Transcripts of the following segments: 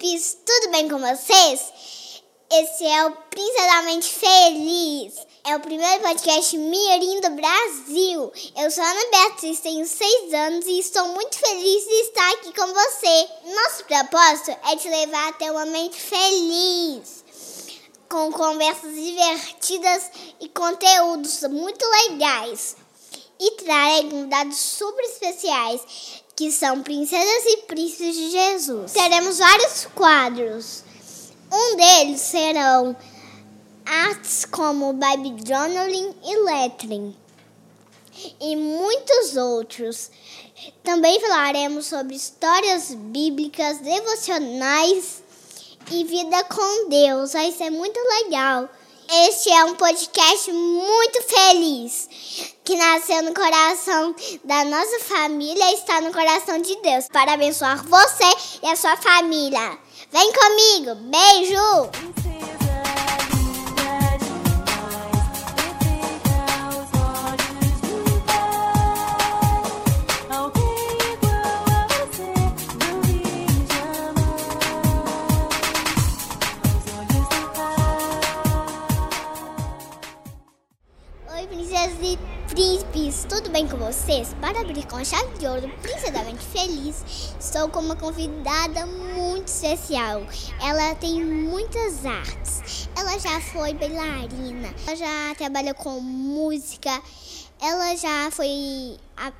príncipes, tudo bem com vocês? Esse é o Princesamente Feliz. É o primeiro podcast Mirim do Brasil. Eu sou Ana Beatriz, tenho seis anos e estou muito feliz de estar aqui com você. Nosso propósito é te levar a ter uma mente feliz, com conversas divertidas e conteúdos muito legais. E trarei convidados super especiais que são princesas e príncipes de Jesus. Teremos vários quadros. Um deles serão artes como Bible Journaling e Lettering. E muitos outros. Também falaremos sobre histórias bíblicas, devocionais e vida com Deus. Vai ser muito legal. Este é um podcast muito feliz, que nasceu no coração da nossa família e está no coração de Deus, para abençoar você e a sua família. Vem comigo, beijo! Tudo bem com vocês? Para abrir com a chave de ouro, Princesamente Feliz, estou com uma convidada muito especial. Ela tem muitas artes. Ela já foi bailarina, ela já trabalha com música, ela já foi. A,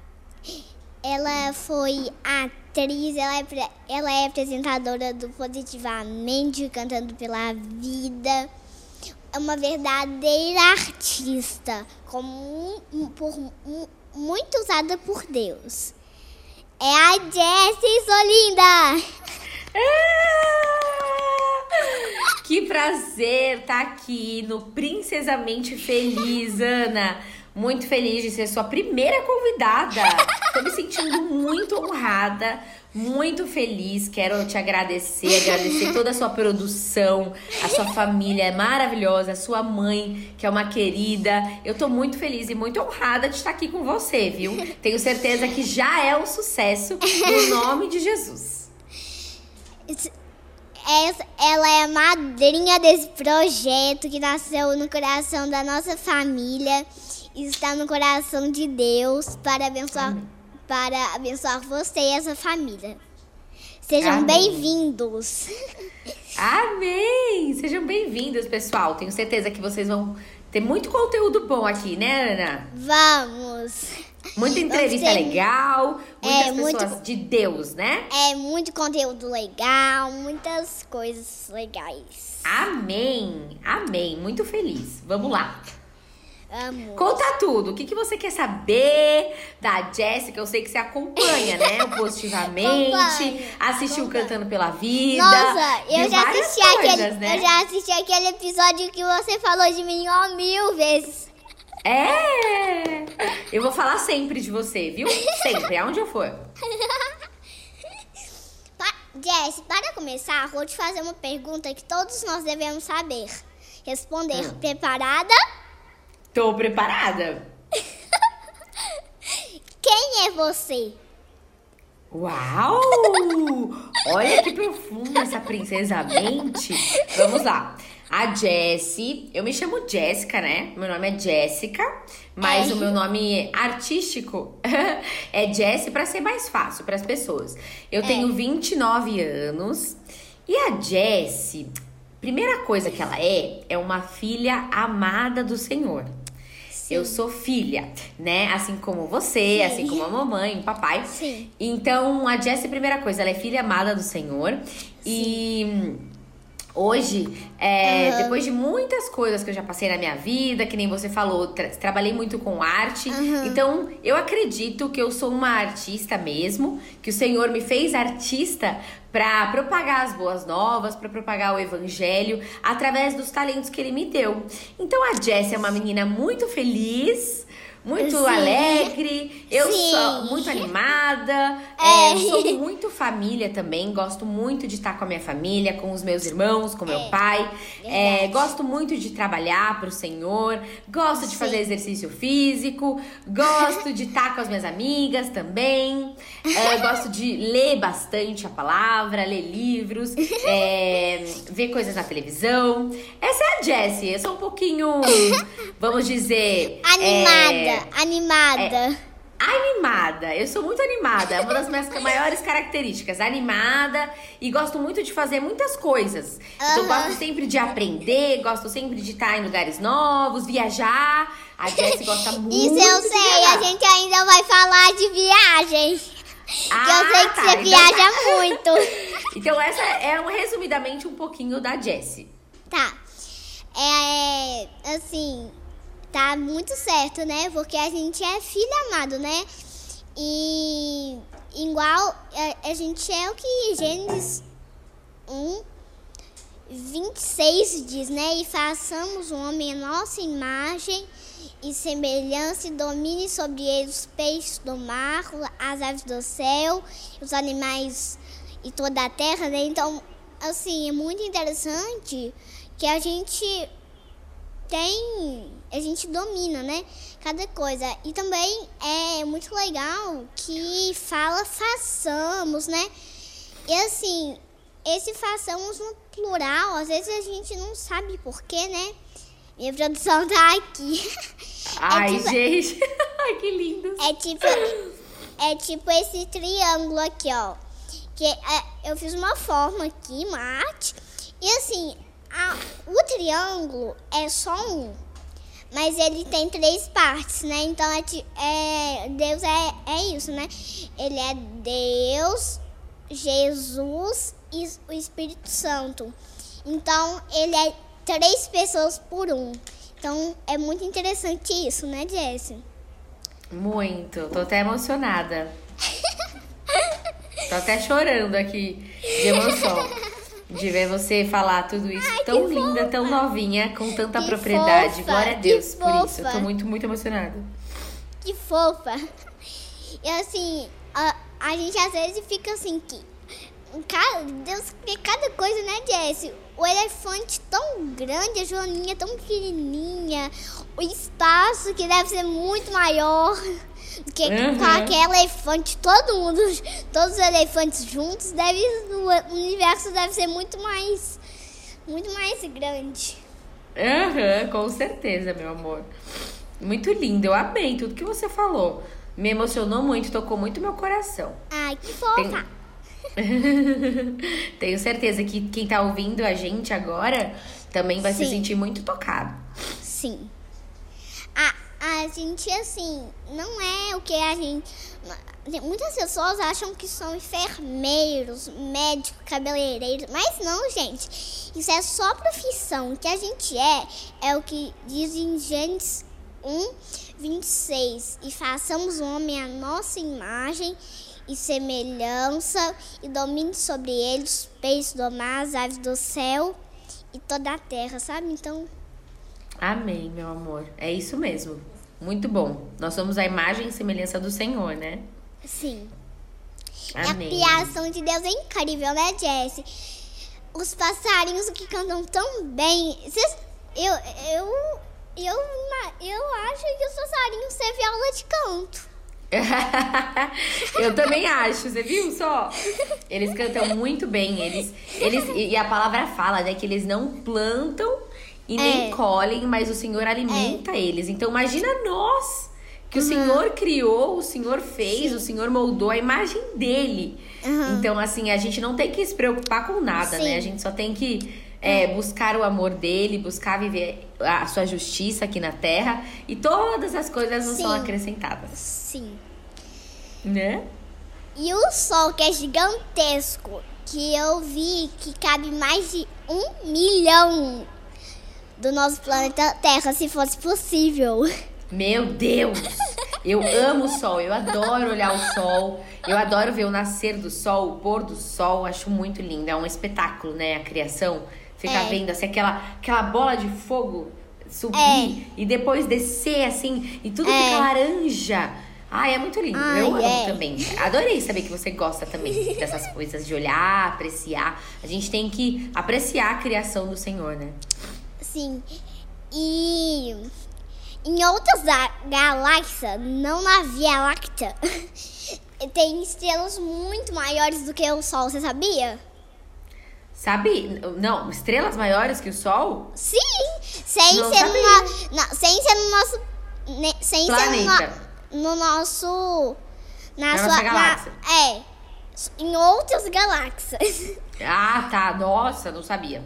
ela foi atriz, ela é, ela é apresentadora do Positivamente, cantando pela vida uma verdadeira artista, como um, por, um, muito usada por Deus. É a Jessie Solinda! Ah, que prazer estar tá aqui no Princesamente Feliz, Ana. Muito feliz de ser sua primeira convidada. Estou me sentindo muito honrada muito feliz. Quero te agradecer, agradecer toda a sua produção, a sua família é maravilhosa, a sua mãe, que é uma querida. Eu tô muito feliz e muito honrada de estar aqui com você, viu? Tenho certeza que já é um sucesso no nome de Jesus. Ela é a madrinha desse projeto que nasceu no coração da nossa família está no coração de Deus para abençoar. Amém para abençoar você e a sua família. Sejam bem-vindos. Amém! Sejam bem-vindos, pessoal. Tenho certeza que vocês vão ter muito conteúdo bom aqui, né, Ana? Vamos! Muita entrevista ter... legal, muitas é, pessoas muito... de Deus, né? É, muito conteúdo legal, muitas coisas legais. Amém! Amém! Muito feliz. Vamos lá. Amo. Conta tudo. O que, que você quer saber da Jéssica? Eu sei que você acompanha, né? Positivamente. assistiu Cantando pela Vida. Nossa, eu já assisti coisas, aquele. Né? Eu já assisti aquele episódio que você falou de mim ó, mil vezes. É! Eu vou falar sempre de você, viu? Sempre, aonde eu for. Jess, para começar, vou te fazer uma pergunta que todos nós devemos saber. Responder. Hum. Preparada? Tô preparada. Quem é você? Uau! Olha que profunda essa princesa mente. Vamos lá. A Jessie, eu me chamo Jéssica, né? Meu nome é Jéssica, mas é. o meu nome artístico é Jessie para ser mais fácil para as pessoas. Eu é. tenho 29 anos e a Jessie, primeira coisa que ela é, é uma filha amada do Senhor. Eu sou filha, né? Assim como você, Sim. assim como a mamãe, o papai. Sim. Então, a Jessie, primeira coisa, ela é filha amada do Senhor. Sim. E hoje, é, uhum. depois de muitas coisas que eu já passei na minha vida, que nem você falou, tra trabalhei muito com arte. Uhum. Então, eu acredito que eu sou uma artista mesmo, que o Senhor me fez artista para propagar as boas novas, para propagar o evangelho através dos talentos que ele me deu. Então a Jessie é uma menina muito feliz, muito Sim. alegre, eu Sim. sou muito animada, É. é, sou muito família também, gosto muito de estar com a minha família, com os meus irmãos, com meu É, pai. É, gosto muito de trabalhar pro Senhor, gosto de Sim. fazer exercício físico, gosto de estar com as minhas amigas também, é, gosto de ler bastante a palavra, ler livros, é, ver coisas na televisão. Essa é a Jessie, eu sou um pouquinho, vamos dizer. Animada, é, animada. Animada, eu sou muito animada, é uma das minhas maiores características. Animada e gosto muito de fazer muitas coisas. Então, Aham. gosto sempre de aprender, gosto sempre de estar em lugares novos, viajar. A Jessie gosta muito. Isso eu sei, viajar. a gente ainda vai falar de viagem. que Ah, eu sei que tá, você então viaja tá. muito. Então, essa é um, resumidamente um pouquinho da Jessie. Tá. É, assim, tá muito certo, né? Porque a gente é filho amado, né? E igual a, a gente é o que Gênesis 1, 26 diz, né? E façamos o homem a nossa imagem e semelhança e domine sobre ele os peixes do mar, as aves do céu, os animais e toda a terra, né? Então, assim, é muito interessante que a gente tem, a gente domina, né? Cada coisa. E também é muito legal que fala façamos, né? E assim, esse façamos no plural, às vezes a gente não sabe porquê, né? Minha produção tá aqui. Ai, tipo- gente. Ai, que lindo. É tipo, é tipo esse triângulo aqui, ó. Que é- eu fiz uma forma aqui, mate. E assim, a- o triângulo é só um. Mas ele tem três partes, né? Então é, é Deus é, é isso, né? Ele é Deus, Jesus e o Espírito Santo. Então ele é três pessoas por um. Então é muito interessante isso, né, Jessie? Muito, tô até emocionada. Tô até chorando aqui de emoção. De ver você falar tudo isso Ai, tão linda, tão novinha, com tanta Que propriedade. fofa, Glória a Deus por isso. Eu tô fofa. muito, muito emocionada. Que fofa. E assim, a, a gente às vezes fica assim que. Cara, Deus cria cada coisa, né, Jesse? O elefante tão grande, a joaninha tão pequenininha, o espaço que deve ser muito maior do que Uhum. qualquer elefante. Todo mundo, todos os elefantes juntos, deve, o universo deve ser muito mais, muito mais grande. Aham, com certeza, meu amor. Muito lindo, eu amei tudo que você falou. Me emocionou muito, tocou muito meu coração. Ai, que fofa. Tenho certeza que quem tá ouvindo a gente agora também vai se Sim. sentir muito tocado. Sim. A, a gente, assim, não é o que a gente. Muitas pessoas acham que são enfermeiros, médicos, cabeleireiros, mas não, gente. Isso é só profissão. O que a gente é, é o que diz em Gênesis 1, 26. E façamos o homem à nossa imagem e semelhança, e domine sobre ele os peixes do mar, as aves do céu e toda a terra, sabe? Então. Amém, meu amor. É isso mesmo. Muito bom. Nós somos a imagem e semelhança do Senhor, né? Sim. Amém. E a criação de Deus é incrível, né, Jessie? Os passarinhos que cantam tão bem. Cês- eu, eu, eu, eu acho que os passarinhos teve aula de canto. Eu também acho, você viu só? Eles cantam muito bem, eles, eles e a palavra fala, né, que eles não plantam e nem É. colhem, mas o Senhor alimenta eles. Então imagina nós que o Senhor criou, o Senhor fez, o Senhor moldou a imagem dele. Uhum. Então assim, a gente não tem que se preocupar com nada, Sim. né? A gente só tem que é, buscar o amor dele, buscar viver a sua justiça aqui na terra e todas as coisas nos são acrescentadas, Sim. né? E o sol, que é gigantesco, que eu vi que cabe mais de um milhão do nosso planeta Terra, se fosse possível. Meu Deus! Eu amo o sol, eu adoro olhar o sol, eu adoro ver o nascer do sol, o pôr do sol, acho muito lindo. É um espetáculo, né? A criação. Ficar É. vendo assim, aquela, aquela bola de fogo subir é. e depois descer assim e tudo é. fica laranja. Ai, é muito lindo. Ai, eu amo é. também. Adorei saber que você gosta também dessas coisas, de olhar, apreciar. A gente tem que apreciar a criação do Senhor, né? Sim. E em outras galáxias, não na Via Láctea, tem estrelas muito maiores do que o Sol, você sabia? Sabe? Não, estrelas maiores que o Sol? Sim! Sem não ser no, não, sem ser no nosso. Sem Planeta. ser no, no nosso. Na, na sua nossa galáxia. Na, é. Em outras galáxias. Ah, tá. Nossa, não sabia.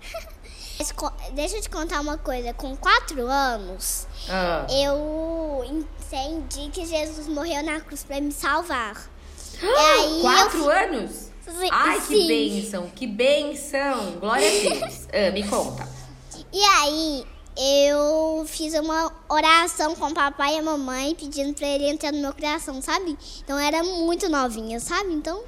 Deixa eu te contar uma coisa. Com quatro anos, ah. eu entendi que Jesus morreu na cruz para me salvar. aí quatro eu... anos? Ai, Sim. que bênção, que bênção. Glória a Deus. Ah, me conta. E aí, eu fiz uma oração com o papai e a mamãe pedindo para ele entrar no meu coração, sabe? Então era muito novinha, sabe? Então,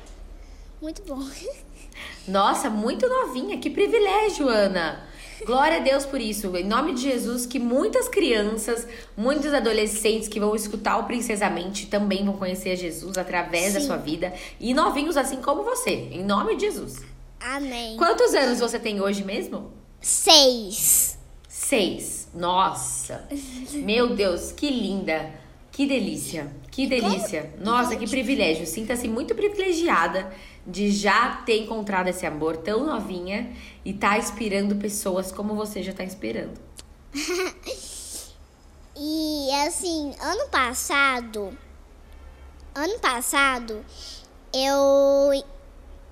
muito bom. Nossa, muito novinha. Que privilégio, Ana. Glória a Deus por isso. Em nome de Jesus, que muitas crianças, muitos adolescentes que vão escutar o Princesamente também vão conhecer Jesus através Sim. da sua vida. E novinhos assim como você. Em nome de Jesus. Amém. Quantos anos você tem hoje mesmo? Seis. Seis. Nossa. Meu Deus, que linda. Que delícia. Que delícia. Nossa, que privilégio. Sinta-se muito privilegiada de já ter encontrado esse amor tão novinha e tá inspirando pessoas como você já tá inspirando. e assim, ano passado, ano passado, eu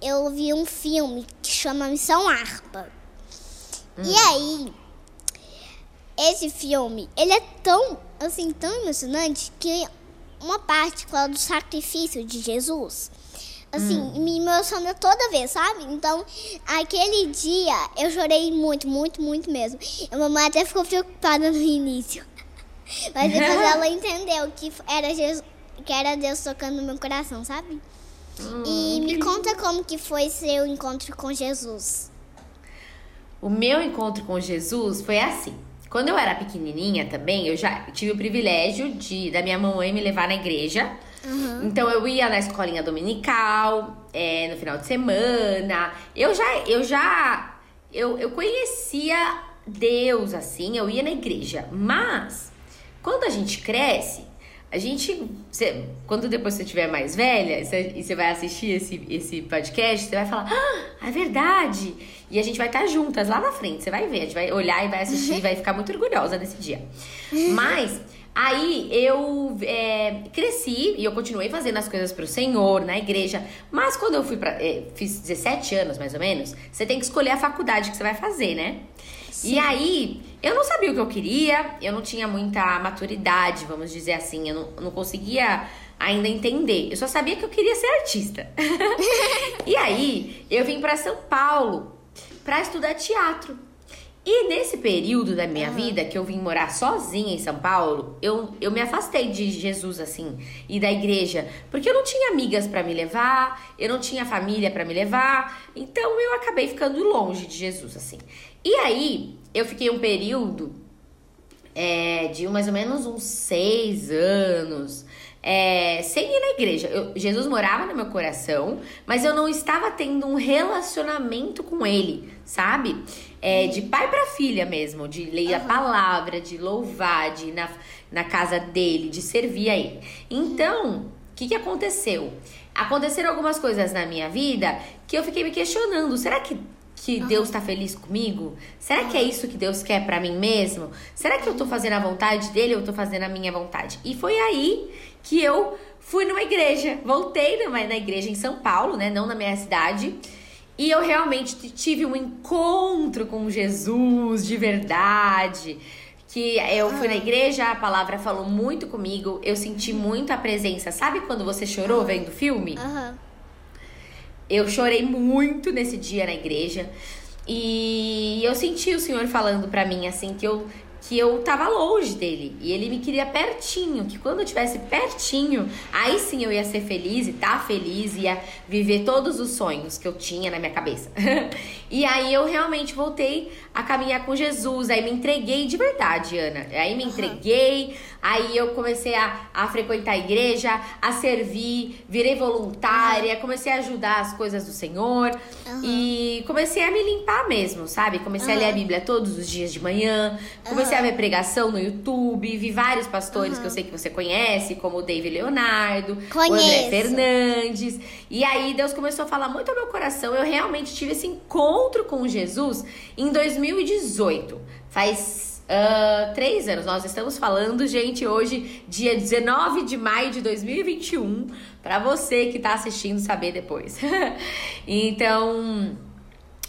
eu vi um filme que chama Missão Arpa. Hum. E aí, esse filme, ele é tão, assim, tão emocionante que uma parte fala do sacrifício de Jesus assim, hum. me emociona toda vez, sabe? Então, aquele dia eu chorei muito, muito, muito mesmo. A mamãe até ficou preocupada no início. Mas depois ela entendeu que era Jesus, que era Deus tocando no meu coração, sabe? Hum, e me conta como que foi seu encontro com Jesus. O meu encontro com Jesus foi assim. Quando eu era pequenininha também, eu já tive o privilégio de da minha mamãe me levar na igreja Uhum. Então eu ia na escolinha dominical, é, no final de semana. Eu já, eu já, eu, eu conhecia Deus assim, eu ia na igreja. Mas quando a gente cresce, a gente, quando depois você estiver mais velha e você vai assistir esse, esse podcast, você vai falar, ah, é verdade. E a gente vai estar juntas lá na frente, você vai ver, a gente vai olhar e vai assistir e vai ficar muito orgulhosa nesse dia. Mas Aí eu é, cresci e eu continuei fazendo as coisas pro Senhor, na igreja. Mas quando eu fui para é, fiz 17 anos mais ou menos, você tem que escolher a faculdade que você vai fazer, né? Sim. E aí, eu não sabia o que eu queria, eu não tinha muita maturidade, vamos dizer assim, eu não, não conseguia ainda entender. Eu só sabia que eu queria ser artista. e aí, eu vim para São Paulo para estudar teatro. E nesse período da minha uhum. vida, que eu vim morar sozinha em São Paulo, eu, eu me afastei de Jesus, assim, e da igreja, porque eu não tinha amigas para me levar, eu não tinha família para me levar, então eu acabei ficando longe de Jesus, assim. E aí, eu fiquei um período é, de mais ou menos uns seis anos é, sem ir na igreja. Eu, Jesus morava no meu coração, mas eu não estava tendo um relacionamento com ele, sabe? É, de pai para filha mesmo, de ler uhum. a palavra, de louvar, de ir na, na casa dele, de servir a ele. Então, o que, que aconteceu? Aconteceram algumas coisas na minha vida que eu fiquei me questionando. Será que que uhum. Deus está feliz comigo? Será uhum. que é isso que Deus quer para mim mesmo? Será que eu tô fazendo a vontade dele ou eu tô fazendo a minha vontade? E foi aí que eu fui numa igreja, voltei numa, na igreja em São Paulo, né, não na minha cidade, e eu realmente tive um encontro com Jesus de verdade. Que eu fui na igreja, a palavra falou muito comigo, eu senti muito a presença. Sabe quando você chorou uhum. vendo o filme? Uhum. Eu chorei muito nesse dia na igreja. E eu senti o Senhor falando para mim assim que eu que eu tava longe dele e ele me queria pertinho, que quando eu tivesse pertinho, aí sim eu ia ser feliz e tá feliz, ia viver todos os sonhos que eu tinha na minha cabeça. e aí eu realmente voltei a caminhar com Jesus, aí me entreguei de verdade, Ana. Aí me entreguei, aí eu comecei a, a frequentar a igreja, a servir, virei voluntária, comecei a ajudar as coisas do Senhor uhum. e comecei a me limpar mesmo, sabe? Comecei uhum. a ler a Bíblia todos os dias de manhã, comecei comecei a ver pregação no YouTube, vi vários pastores uhum. que eu sei que você conhece, como o David Leonardo, Conheço. o André Fernandes. E aí Deus começou a falar muito ao meu coração. Eu realmente tive esse encontro com Jesus em 2018. Faz Uh, três anos. Nós estamos falando, gente, hoje, dia 19 de maio de 2021, para você que tá assistindo saber depois. então,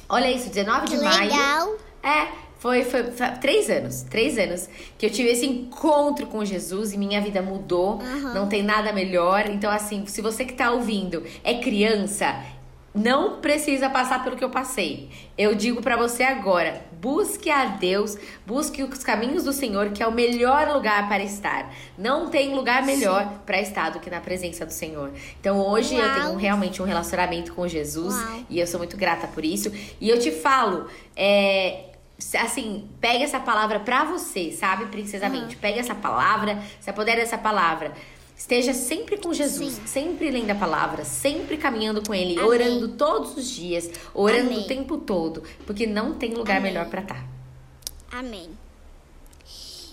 olha isso, 19 de Legal. maio. É, foi, foi, foi, três anos, três anos que eu tive esse encontro com Jesus e minha vida mudou. Uhum. Não tem nada melhor. Então, assim, se você que tá ouvindo é criança, não precisa passar pelo que eu passei. Eu digo para você agora: busque a Deus, busque os caminhos do Senhor, que é o melhor lugar para estar. Não tem lugar melhor para estar do que na presença do Senhor. Então hoje Uau. eu tenho realmente um relacionamento com Jesus Uau. e eu sou muito grata por isso. E eu te falo, é, assim, pega essa palavra pra você, sabe, princesamente. Uhum. Pega essa palavra, se apodera dessa palavra. Esteja sempre com Jesus, Sim. sempre lendo a palavra, sempre caminhando com Ele, Amém. orando todos os dias, orando Amém. o tempo todo, porque não tem lugar Amém. melhor para estar. Tá. Amém.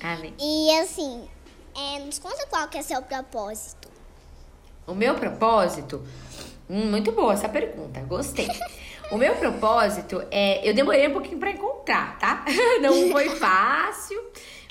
Amém. E assim, é, nos conta qual que é seu propósito. O meu propósito? Hum, muito boa essa pergunta, gostei. O meu propósito é. Eu demorei um pouquinho para encontrar, tá? Não foi fácil.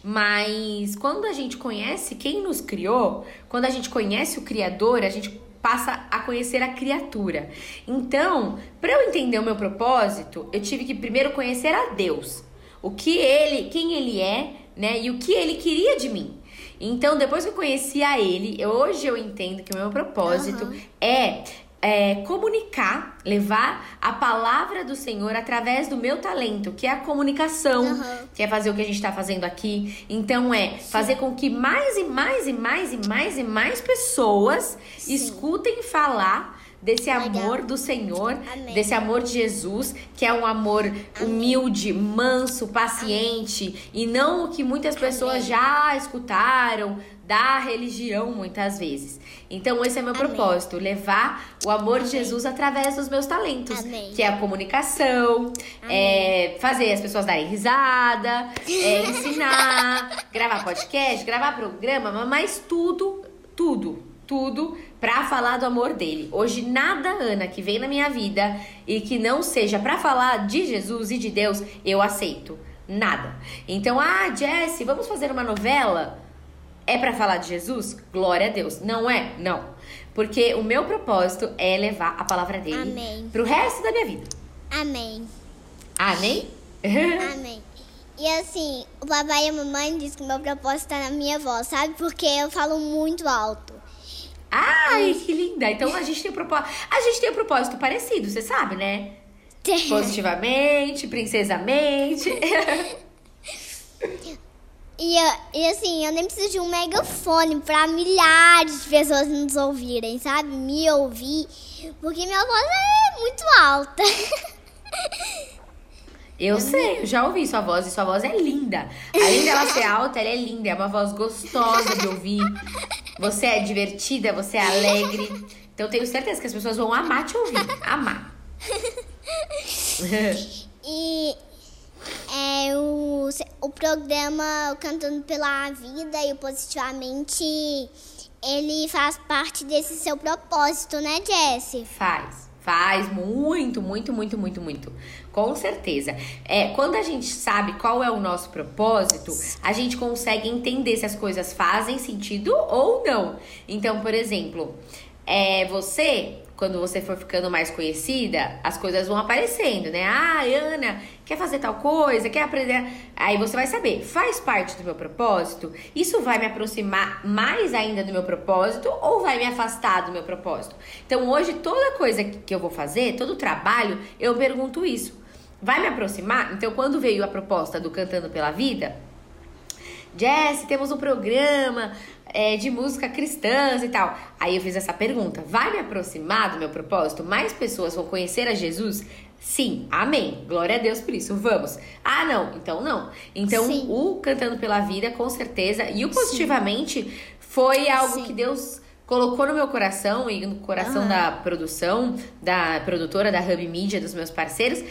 Mas quando a gente conhece quem nos criou, quando a gente conhece o Criador, a gente passa a conhecer a criatura. Então, para eu entender o meu propósito, eu tive que primeiro conhecer a Deus. O que ele, quem ele é, né? E o que ele queria de mim. Então, depois que eu conheci a ele, hoje eu entendo que o meu propósito uhum. é é, comunicar, levar a palavra do Senhor através do meu talento, que é a comunicação, uhum. que é fazer o que a gente está fazendo aqui. Então é fazer com que mais e mais e mais e mais e mais pessoas Sim. escutem falar desse amor Legal. do Senhor, Amém. desse amor de Jesus, que é um amor Amém. humilde, manso, paciente Amém. e não o que muitas pessoas já escutaram da religião muitas vezes. Então esse é meu propósito, levar o amor de Jesus através dos meus talentos, que é a comunicação, é fazer as pessoas darem risada, é ensinar, gravar podcast, gravar programa, mas tudo, tudo, tudo para falar do amor dele. Hoje nada, Ana, que vem na minha vida e que não seja para falar de Jesus e de Deus, eu aceito. Nada. Então, ah, Jesse, vamos fazer uma novela? É para falar de Jesus? Glória a Deus. Não é? Não. Porque o meu propósito é levar a palavra dele Amém. pro resto da minha vida. Amém. Amém? Amém. E assim, o papai e a mamãe dizem que o meu propósito tá na minha voz, sabe? Porque eu falo muito alto. Ai, que linda! Então a gente tem um propósito. A gente tem um propósito parecido, você sabe, né? Positivamente, princesamente. E, e assim, eu nem preciso de um megafone pra milhares de pessoas nos ouvirem, sabe? Me ouvir. Porque minha voz é muito alta. Eu sei, eu já ouvi sua voz e sua voz é linda. Além dela ser alta, ela é linda, é uma voz gostosa de ouvir. Você é divertida, você é alegre. Então eu tenho certeza que as pessoas vão amar te ouvir. Amar. e é, o, o programa Cantando pela Vida e o Positivamente, ele faz parte desse seu propósito, né, Jessie? Faz. Faz muito, muito, muito, muito, muito. Com certeza. É, quando a gente sabe qual é o nosso propósito, a gente consegue entender se as coisas fazem sentido ou não. Então, por exemplo, é, você quando você for ficando mais conhecida, as coisas vão aparecendo, né? Ah, Ana, quer fazer tal coisa, quer aprender. Aí você vai saber, faz parte do meu propósito? Isso vai me aproximar mais ainda do meu propósito ou vai me afastar do meu propósito? Então hoje, toda coisa que eu vou fazer, todo trabalho, eu pergunto isso. Vai me aproximar? Então, quando veio a proposta do Cantando pela Vida, Jess, temos um programa é, de música cristã e tal. Aí eu fiz essa pergunta: vai me aproximar do meu propósito? Mais pessoas vão conhecer a Jesus? Sim, amém. Glória a Deus por isso. Vamos. Ah, não. Então não. Então Sim. o Cantando pela Vida, com certeza, e o Positivamente Sim. foi algo Sim. que Deus colocou no meu coração e no coração da produção, da produtora da Hub Media, dos meus parceiros,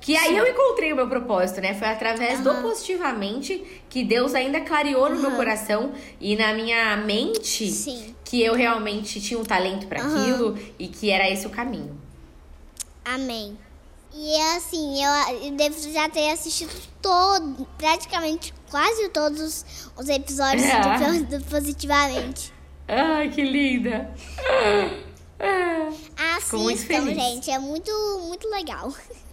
que aí Sim. eu encontrei o meu propósito, né? Foi através do positivamente que Deus ainda clareou no meu coração e na minha mente Sim. que eu realmente tinha um talento para aquilo e que era esse o caminho. Amém. E assim, eu devo já ter assistido todo, praticamente quase todos os episódios é. do, do Positivamente. Ai, que linda! Assistam, gente. É muito, muito legal.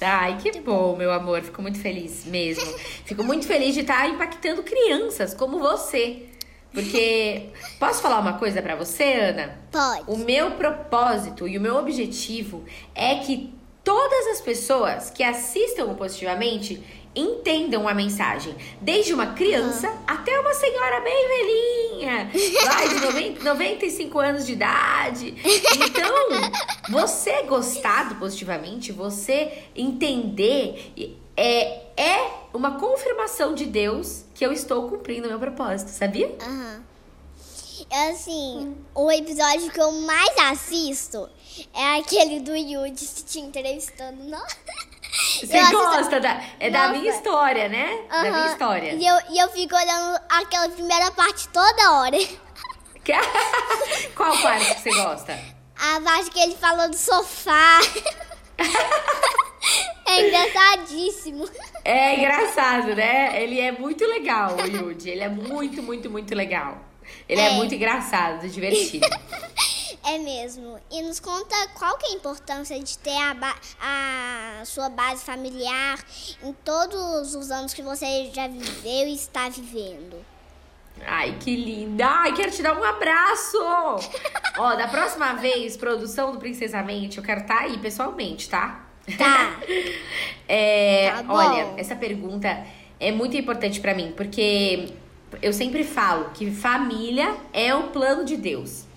Ai, que bom, meu amor. Fico muito feliz mesmo. Fico muito feliz de estar impactando crianças como você. Porque posso falar uma coisa para você, Ana? Pode. O meu propósito e o meu objetivo é que todas as pessoas que assistam positivamente entendam a mensagem. Desde uma criança uhum. até uma senhora bem velhinha, lá de 90, 95 anos de idade. Então, você gostado positivamente, você entender, é, é uma confirmação de Deus que eu estou cumprindo o meu propósito, sabia? Uhum. Assim, hum. o episódio que eu mais assisto é aquele do Yuji te entrevistando. Não? Você eu gosta assisto... da. É Nossa. da minha história, né? Uhum. Da minha história. E eu, e eu fico olhando aquela primeira parte toda hora. Qual parte que você gosta? A parte que ele falou do sofá. É engraçadíssimo. É engraçado, né? Ele é muito legal, o Yuji. Ele é muito, muito, muito legal. Ele é, é muito engraçado, divertido. É mesmo. E nos conta qual que é a importância de ter a, a sua base familiar em todos os anos que você já viveu e está vivendo. Ai, que linda! Ai, quero te dar um abraço! Ó, da próxima vez, produção do Princesa Mente, eu quero estar tá aí pessoalmente, tá? Tá. é, tá olha, essa pergunta é muito importante para mim, porque eu sempre falo que família é o plano de Deus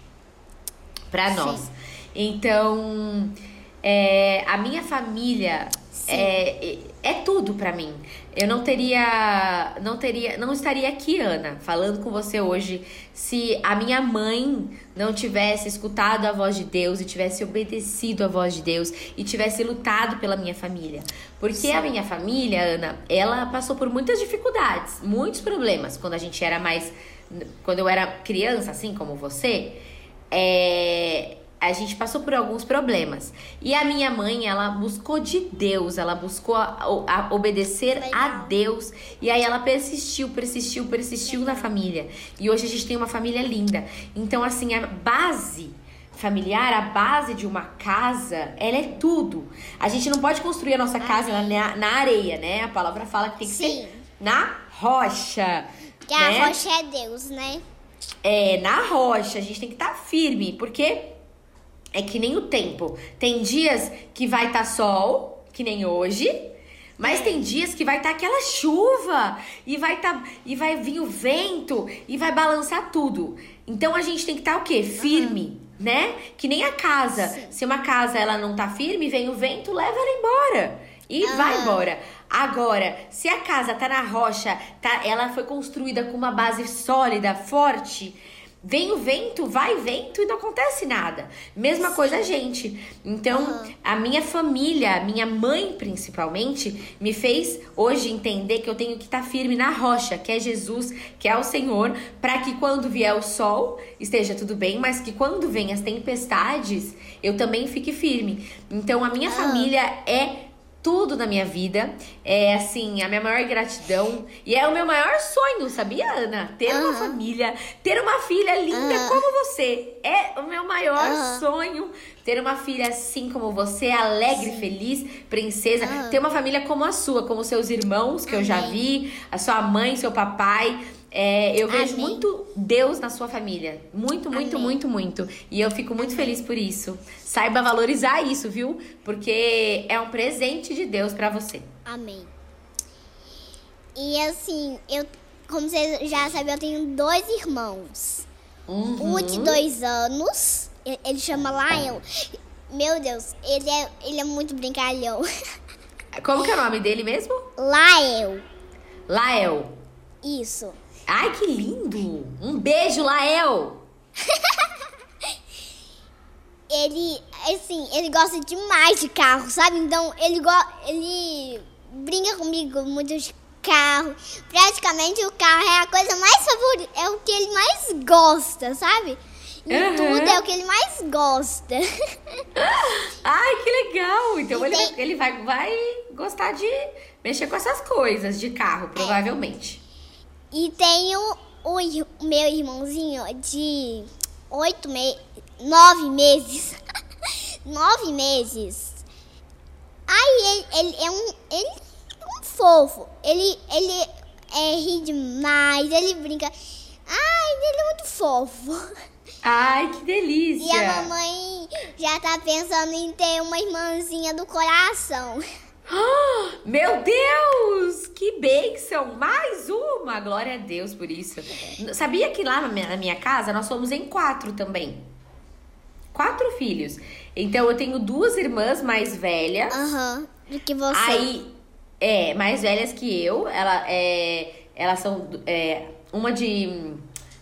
para nós. Então, é, a minha família é, é tudo para mim. Eu não teria, não teria, não estaria aqui, Ana, falando com você hoje, se a minha mãe não tivesse escutado a voz de Deus e tivesse obedecido a voz de Deus e tivesse lutado pela minha família. Porque Sim. a minha família, Ana, ela passou por muitas dificuldades, muitos problemas quando a gente era mais, quando eu era criança, assim como você é, a gente passou por alguns problemas. E a minha mãe, ela buscou de Deus, ela buscou a, a obedecer Legal. a Deus. E aí ela persistiu, persistiu, persistiu Legal. na família. E hoje a gente tem uma família linda. Então, assim, a base familiar, a base de uma casa, ela é tudo. A gente não pode construir a nossa casa na, na areia, né? A palavra fala que tem que Sim. ser na rocha. Que né? a rocha é Deus, né? É, na rocha, a gente tem que estar tá firme, porque é que nem o tempo. Tem dias que vai estar tá sol, que nem hoje, mas tem dias que vai estar tá aquela chuva e vai tá, e vai vir o vento e vai balançar tudo. Então a gente tem que estar tá, o quê? Firme. Uhum. Né? Que nem a casa. Sim. Se uma casa ela não tá firme, vem o vento, leva ela embora. E uhum. vai embora. Agora, se a casa tá na rocha, tá, ela foi construída com uma base sólida, forte, vem o vento, vai vento e não acontece nada. Mesma Sim. coisa a gente. Então, uhum. a minha família, a minha mãe principalmente, me fez hoje entender que eu tenho que estar tá firme na rocha, que é Jesus, que é o Senhor, para que quando vier o sol esteja tudo bem, mas que quando vem as tempestades, eu também fique firme. Então, a minha uhum. família é tudo na minha vida. É assim, a minha maior gratidão. E é o meu maior sonho, sabia, Ana? Ter uhum. uma família, ter uma filha linda uhum. como você. É o meu maior uhum. sonho. Ter uma filha assim como você, alegre, Sim. feliz, princesa. Ter uma família como a sua, como seus irmãos, que eu já vi, a sua mãe, seu papai. É, eu vejo Amém. muito Deus na sua família. Muito, muito, Amém. muito, muito. E eu fico muito Amém. feliz por isso. Saiba valorizar isso, viu? Porque é um presente de Deus para você. Amém. E assim, eu como você já sabe, eu tenho dois irmãos. Uhum. O de dois anos, ele chama Lion. Meu Deus, ele é, ele é muito brincalhão. Como que é o nome dele mesmo? Lion, Lael. isso. Ai, que lindo! Um beijo, Lael! Ele, assim, ele gosta demais de carro, sabe? Então, ele, go ele brinca comigo muito de carro. Praticamente o carro é a coisa mais favorita, é o que ele mais gosta, sabe? Em Aham. tudo é o que ele mais gosta. Ai, que legal! Então E ele, ele vai, vai gostar de mexer com essas coisas de carro, provavelmente. E tenho o, meu irmãozinho de oito meses, nove meses. nove meses. Aí ele, ele é um. Ele é um fofo. Ele, ele é, ri demais, ele brinca. Ai, ele é muito fofo. Ai, que delícia! E a mamãe já tá pensando em ter uma irmãzinha do coração. Meu Deus! Que bênção! Mais uma! Glória a Deus por isso. Sabia que lá na minha, casa nós somos em quatro também? Quatro filhos. Então eu tenho duas irmãs mais velhas. Aham. Do que você. Aí, é, mais velhas que eu. Ela, é, elas são é, uma de hum,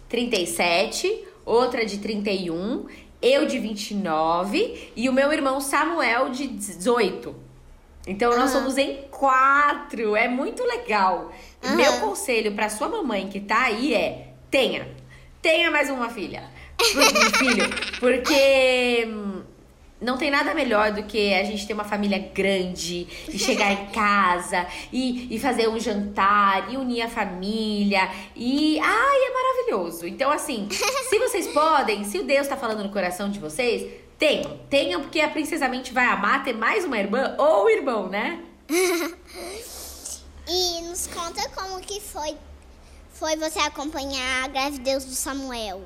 37, outra de 31, eu de 29 e o meu irmão Samuel de 18. Então nós somos em quatro. É muito legal. Aham. Meu conselho pra sua mamãe que tá aí é: tenha. Tenha mais uma filha. Um filho. Porque. hum, não tem nada melhor do que a gente ter uma família grande e chegar em casa e, e fazer um jantar e unir a família. E. Ai, é maravilhoso. Então, assim, se vocês podem, se o Deus tá falando no coração de vocês, tenham. Tenham, porque a Princesa Mente vai amar ter mais uma irmã ou irmão, né? E nos conta como que foi, foi você acompanhar a gravidez do Samuel.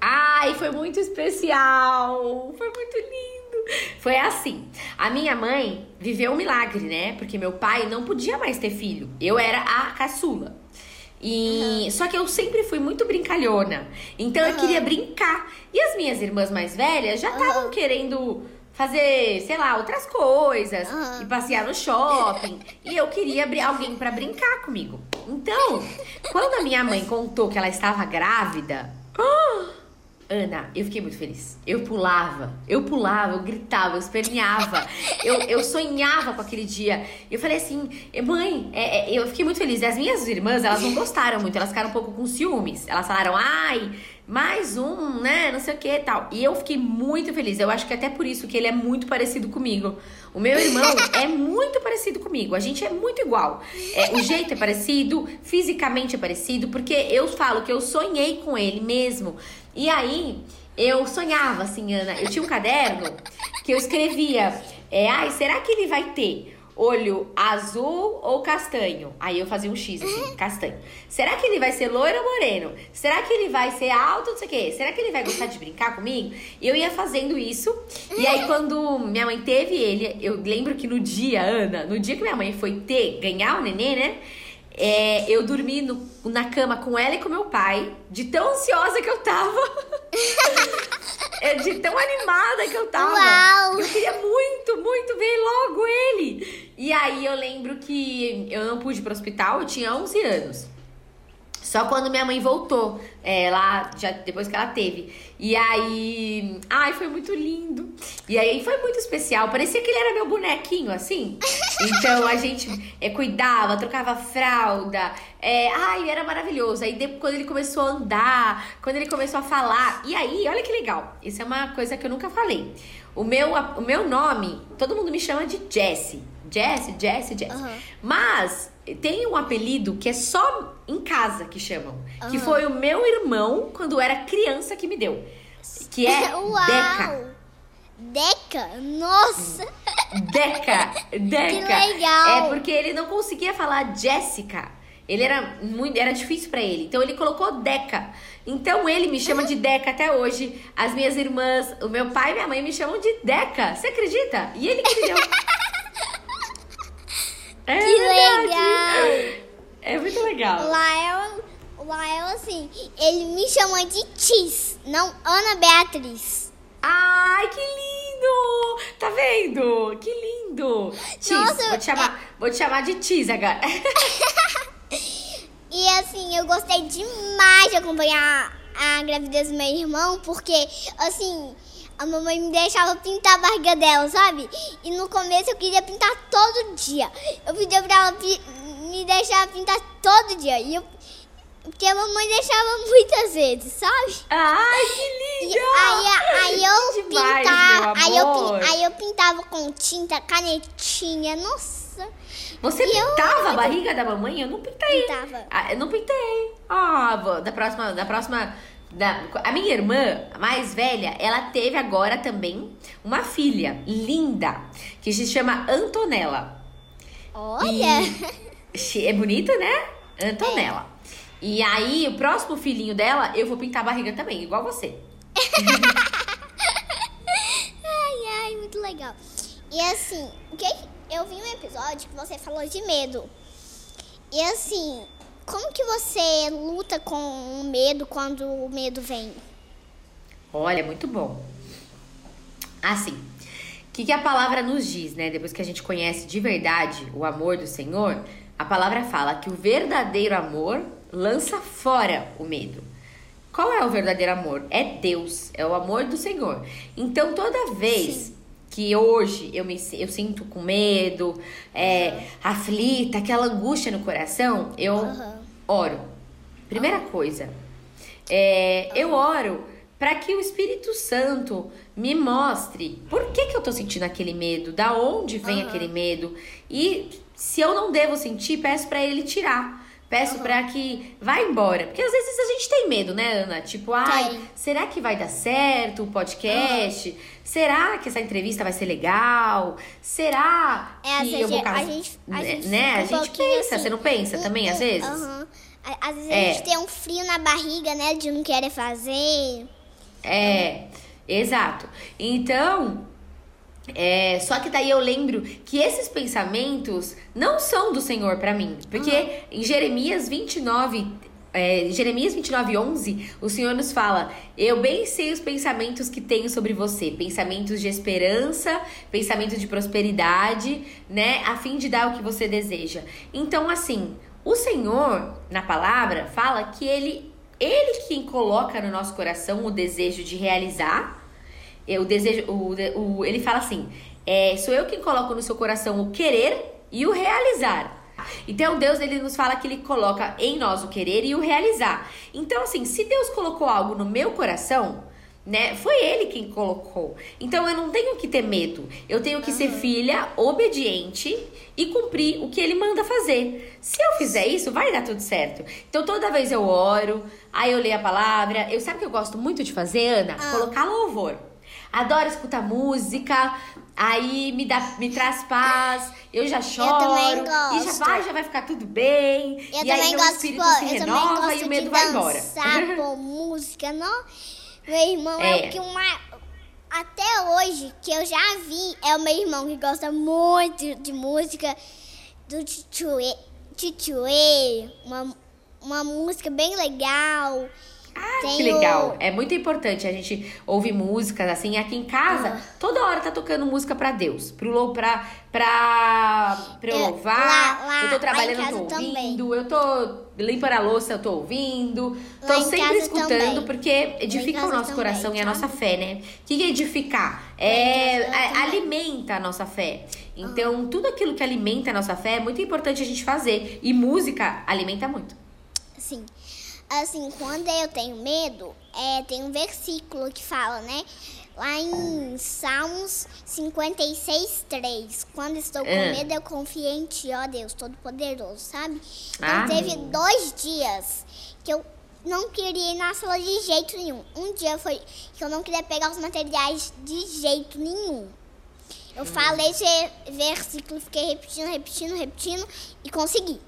Ai, foi muito especial! Foi muito lindo! Foi assim: a minha mãe viveu um milagre, né? Porque meu pai não podia mais ter filho. Eu era a caçula. E só que eu sempre fui muito brincalhona. Então eu Aham. queria brincar. E as minhas irmãs mais velhas já estavam Aham. querendo fazer, sei lá, outras coisas, Aham. e passear no shopping. e eu queria alguém pra brincar comigo. Então, quando a minha mãe contou que ela estava grávida, Ana, eu fiquei muito feliz. Eu pulava, eu pulava, eu gritava, eu esperneava, eu, eu sonhava com aquele dia. Eu falei assim, mãe, é, é, eu fiquei muito feliz. E as minhas irmãs, elas não gostaram muito, elas ficaram um pouco com ciúmes. Elas falaram, ai, mais um, né, não sei o que e tal. E eu fiquei muito feliz. Eu acho que até por isso que ele é muito parecido comigo. O meu irmão é muito parecido comigo. A gente é muito igual. É, o jeito é parecido, fisicamente é parecido, porque eu falo que eu sonhei com ele mesmo. E aí, eu sonhava assim, Ana. Eu tinha um caderno que eu escrevia: é, ai, será que ele vai ter olho azul ou castanho? Aí eu fazia um X assim, castanho. Será que ele vai ser loiro ou moreno? Será que ele vai ser alto, não sei o quê? Será que ele vai gostar de brincar comigo? E eu ia fazendo isso. E aí, quando minha mãe teve ele, eu lembro que no dia, Ana, no dia que minha mãe foi ter, ganhar o nenê, né? É, eu dormi no- na cama com ela e com meu pai, de tão ansiosa que eu tava. É, de tão animada que eu tava. Uau! Eu queria muito, muito ver logo ele. E aí eu lembro que eu não pude ir pro hospital, eu tinha 11 anos. Só quando minha mãe voltou, é, lá, já depois que ela teve. E aí, ai, foi muito lindo. E aí foi muito especial. Parecia que ele era meu bonequinho, assim. Então a gente é, cuidava, trocava fralda. É, ai, era maravilhoso. Aí depois, quando ele começou a andar, quando ele começou a falar. E aí, olha que legal. Isso é uma coisa que eu nunca falei. O meu, o meu nome, todo mundo me chama de Jessie. Jessie, Jessie, Jessie. Aham. Mas tem um apelido que é só em casa que chamam. Que Aham. foi o meu irmão, quando era criança, que me deu. Que é Uau! Deca. Deca? Nossa! Deca. Deca. Que legal. É porque ele não conseguia falar Jéssica. Ele era muito, era difícil pra ele. Então ele colocou Deca. Então ele me chama de Deca até hoje. As minhas irmãs, o meu pai e minha mãe me chamam de Deca. Você acredita? E ele que me deu. É Que verdade. legal! É muito legal. Lá é um assim, ele me chama de Tis, não Ana Beatriz. Ai, que lindo! Tá vendo? Que lindo! Tis, Nossa, vou te chamar, vou te chamar de Tis agora. E assim, eu gostei demais de acompanhar a gravidez do meu irmão, porque assim, a mamãe me deixava pintar a barriga dela, sabe? E no começo eu queria pintar todo dia. Eu pedia pra ela me deixar pintar todo dia. E eu, porque a mamãe deixava muitas vezes, sabe? Ai, que E lindo! aí, aí eu Demais, pintava, aí eu, aí eu pintava com tinta, canetinha, nossa. Você E eu- pintava a barriga da mamãe? Eu não pintei. Pintava. Ah, eu não pintei. Ah, da próxima, da próxima, da, a minha irmã, a mais velha, ela teve agora também uma filha linda que se chama Antonella. Olha. E- é bonito, né? Antonella. E aí, o próximo filhinho dela, eu vou pintar a barriga também, igual você. Ai, ai, muito legal. E assim, o que eu vi um episódio que você falou de medo. E assim, como que você luta com o medo quando o medo vem? Olha, muito bom. Assim, o que, que a palavra nos diz, né? Depois que a gente conhece de verdade o amor do Senhor, a palavra fala que o verdadeiro amor lança fora o medo. Qual é o verdadeiro amor? É Deus, é o amor do Senhor. Então, toda vez que hoje eu me eu sinto com medo, é, aflita, aquela angústia no coração, eu Aham. oro. Primeira coisa, é, eu oro para que o Espírito Santo me mostre por que, que eu tô sentindo aquele medo, da onde vem aquele medo. E se eu não devo sentir, peço para ele tirar. Peço pra que vá embora. Porque às vezes a gente tem medo, né, Ana? Tipo, ai, Tem. será que vai dar certo o podcast? Será que essa entrevista vai ser legal? Será É, que eu vou a casar? gente, a gente né? A gente pensa, assim, você não pensa também, às hum, vezes? A- Às vezes É. a gente tem um frio na barriga, né? De não querer fazer. É, exato. Então, é, só que daí eu lembro que esses pensamentos não são do Senhor pra mim. Porque em Jeremias 29, é, Jeremias 29, 11, o Senhor nos fala: Eu bem sei os pensamentos que tenho sobre você, pensamentos de esperança, pensamentos de prosperidade, né? A fim de dar o que você deseja. Então, assim, o Senhor, na palavra, fala que ele ele quem coloca no nosso coração o desejo de realizar. O desejo, o, o- ele fala assim: é, sou eu quem coloco no seu coração o querer e o realizar. Então Deus ele nos fala que ele coloca em nós o querer e o realizar. Então assim, se Deus colocou algo no meu coração, né? Foi ele quem colocou. Então eu não tenho que ter medo. Eu tenho que ser filha obediente e cumprir o que ele manda fazer. Se eu fizer isso, vai dar tudo certo. Então toda vez eu oro, aí eu leio a palavra. Eu sabe o que eu gosto muito de fazer, Ana? Ah. Colocar louvor. Adoro escutar música, aí me dá, me traz paz, eu já choro também e já gosto. vai, já vai ficar tudo bem. Eu e aí também meu gosto, espírito pô, se eu renova gosto e o medo de vai embora. dançar, pôr música, não? Meu irmão é. É. o que uma até hoje que eu já vi é o meu irmão que gosta muito de música do Tchutchuê, uma uma música bem legal. Ah, que legal. É muito importante a gente ouvir músicas, assim. Aqui em casa, Ah. toda hora tá tocando música pra Deus. Pro, pra, pra, pra eu É, louvar. lá- lá- eu tô trabalhando, eu tô ouvindo. Eu tô limpando a louça, eu tô ouvindo. Tô Lá em sempre escutando, também. porque edifica o nosso também, coração e a sabe? nossa fé, né? O que é edificar? É, casa é- também. alimenta a nossa fé. Então, tudo aquilo que alimenta a nossa fé é muito importante a gente fazer. E música alimenta muito. Assim, assim, quando eu tenho medo, é, tem um versículo que fala, né? Lá em Salmos 56, 3. Quando estou com Ah. medo, eu confio em ti, ó Deus Todo-Poderoso, sabe? Então Amém. teve dois dias que eu não queria ir na sala de jeito nenhum. Um dia foi que eu não queria pegar os materiais de jeito nenhum. Eu falei esse versículo, fiquei repetindo, repetindo, repetindo e consegui.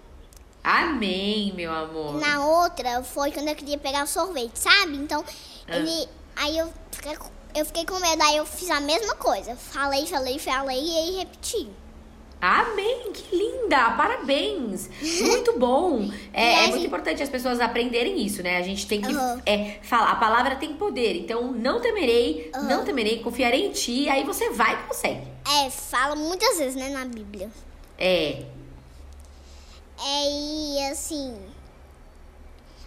Amém, meu amor. Na outra foi quando eu queria pegar o sorvete, sabe? Então, Ah. ele. Aí eu fiquei, com- eu fiquei com medo, aí eu fiz a mesma coisa. Falei, falei, falei e aí repeti. Amém, que linda, parabéns, muito bom. É, é, muito importante as pessoas aprenderem isso, né? A gente tem que uhum. é, falar, a palavra tem poder, então não temerei, uhum. não temerei, confiarei em ti, aí você vai e consegue. É, fala muitas vezes, né, na Bíblia. É. É, e assim,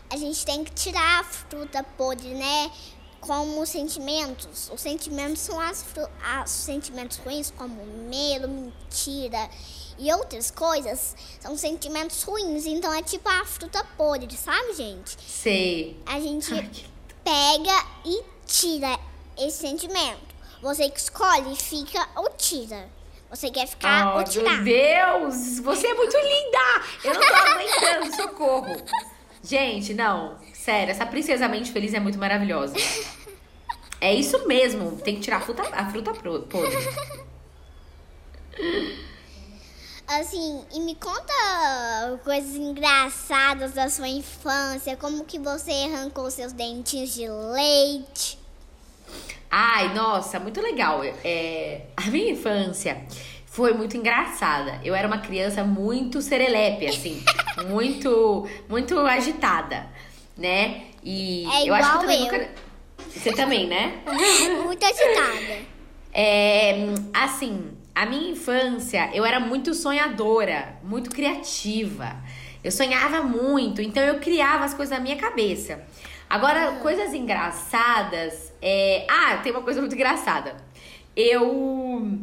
a gente tem que tirar a fruta podre, né? como sentimentos. Os sentimentos são as, as sentimentos ruins, como medo, mentira e outras coisas. São sentimentos ruins. Então é tipo a fruta podre, sabe, gente? Sei. A gente pega e tira esse sentimento. Você que escolhe, fica ou tira. Você quer ficar oh, ou tirar. Meu Deus! Você é muito linda! Eu não tô aguentando, socorro! Gente, não. Sério, essa princesa mente feliz é muito maravilhosa. É isso mesmo. Tem que tirar a fruta, a fruta podre. Assim, e me conta coisas engraçadas da sua infância, como que você arrancou seus dentinhos de leite. Ai, nossa, muito legal. É, a minha infância foi muito engraçada. Eu era uma criança muito serelepe, assim, muito, muito agitada, né? E é eu acho que eu também eu. nunca. Você também, né? muito agitada. É, assim, a minha infância, eu era muito sonhadora, muito criativa. Eu sonhava muito, então eu criava as coisas na minha cabeça. Agora, coisas engraçadas. É... Ah, tem uma coisa muito engraçada. Eu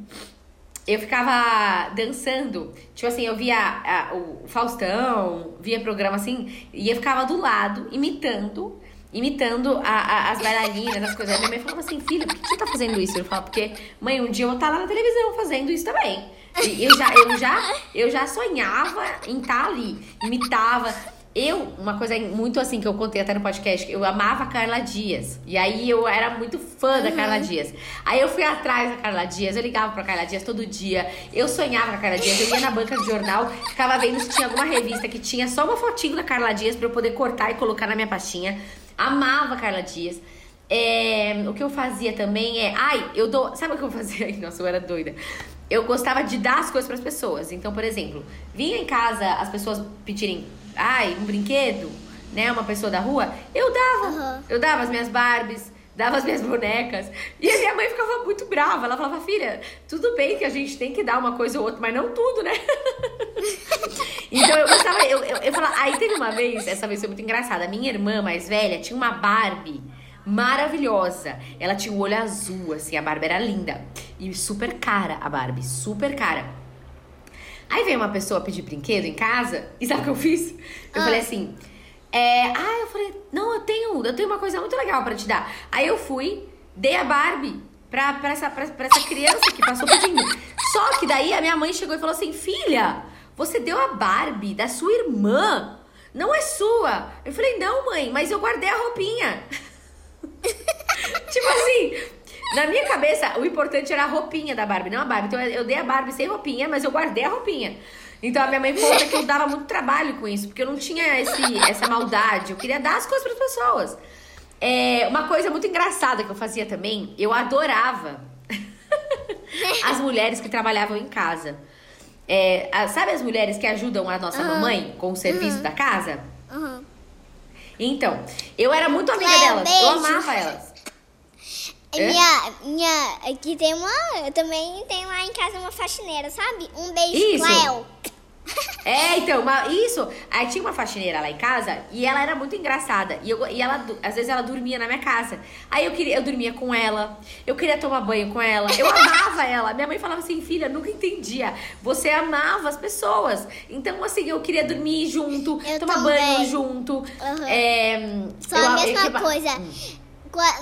eu ficava dançando. Tipo assim, eu via a, o Faustão, via programa assim, e eu ficava do lado, imitando, imitando a, a, as bailarinas, as coisas. Minha mãe falava assim, filha, por que você tá fazendo isso? Eu falava, porque, mãe, um dia eu vou estar tá lá na televisão fazendo isso também. E eu já, eu já, eu já sonhava em estar tá ali, imitava. Eu, uma coisa muito assim que eu contei até no podcast, eu amava a Carla Dias. E aí eu era muito fã da Carla Dias. Aí eu fui atrás da Carla Dias, eu ligava pra Carla Dias todo dia. Eu sonhava com a Carla Dias, eu ia na banca de jornal, ficava vendo se tinha alguma revista que tinha só uma fotinho da Carla Dias pra eu poder cortar e colocar na minha pastinha. Amava a Carla Dias. É, o que eu fazia também é. Ai, eu dou. Sabe o que eu fazia? Nossa, eu era doida. Eu gostava de dar as coisas para as pessoas. Então, por exemplo, vinha em casa as pessoas pedirem ai, um brinquedo, né? Uma pessoa da rua, eu dava. Uhum. Eu dava as minhas Barbies, dava as minhas bonecas. E a minha mãe ficava muito brava. Ela falava, filha, tudo bem que a gente tem que dar uma coisa ou outra, mas não tudo, né? então eu gostava, eu, eu, eu falava, aí teve uma vez, essa vez foi muito engraçada. Minha irmã mais velha tinha uma Barbie maravilhosa. Ela tinha o um olho azul, assim, a Barbie era linda. E super cara a Barbie, super cara. Aí veio uma pessoa pedir brinquedo em casa, e sabe o que eu fiz? Eu ah. falei assim. É, ah, eu falei, não, eu tenho, eu tenho uma coisa muito legal para te dar. Aí eu fui, dei a Barbie pra, pra, essa, pra, pra essa criança que passou pedindo. Só que daí a minha mãe chegou e falou assim: filha, você deu a Barbie da sua irmã, não é sua. Eu falei, não, mãe, mas eu guardei a roupinha. tipo assim, na minha cabeça, o importante era a roupinha da Barbie, não a Barbie. Então eu dei a Barbie sem roupinha, mas eu guardei a roupinha. Então a minha mãe conta que eu dava muito trabalho com isso, porque eu não tinha esse, essa maldade. Eu queria dar as coisas para as pessoas. É, uma coisa muito engraçada que eu fazia também, eu adorava as mulheres que trabalhavam em casa. É, sabe as mulheres que ajudam a nossa uhum. mamãe com o serviço uhum. da casa? Uhum. Então, eu era muito amiga delas, beijo. eu amava elas. É? Minha, minha, aqui tem uma, eu também tenho lá em casa uma faxineira, sabe? Um beijo, Isso. Cléo. É, então, uma, isso. Aí tinha uma faxineira lá em casa e ela era muito engraçada. E, eu, e ela, às vezes, ela dormia na minha casa. Aí eu queria, eu dormia com ela, eu queria tomar banho com ela, eu amava ela. Minha mãe falava assim, filha, nunca entendia. Você amava as pessoas. Então, assim, eu queria dormir junto, eu tomar também. banho junto. Uhum. É, Só eu, a mesma eu, coisa. Hum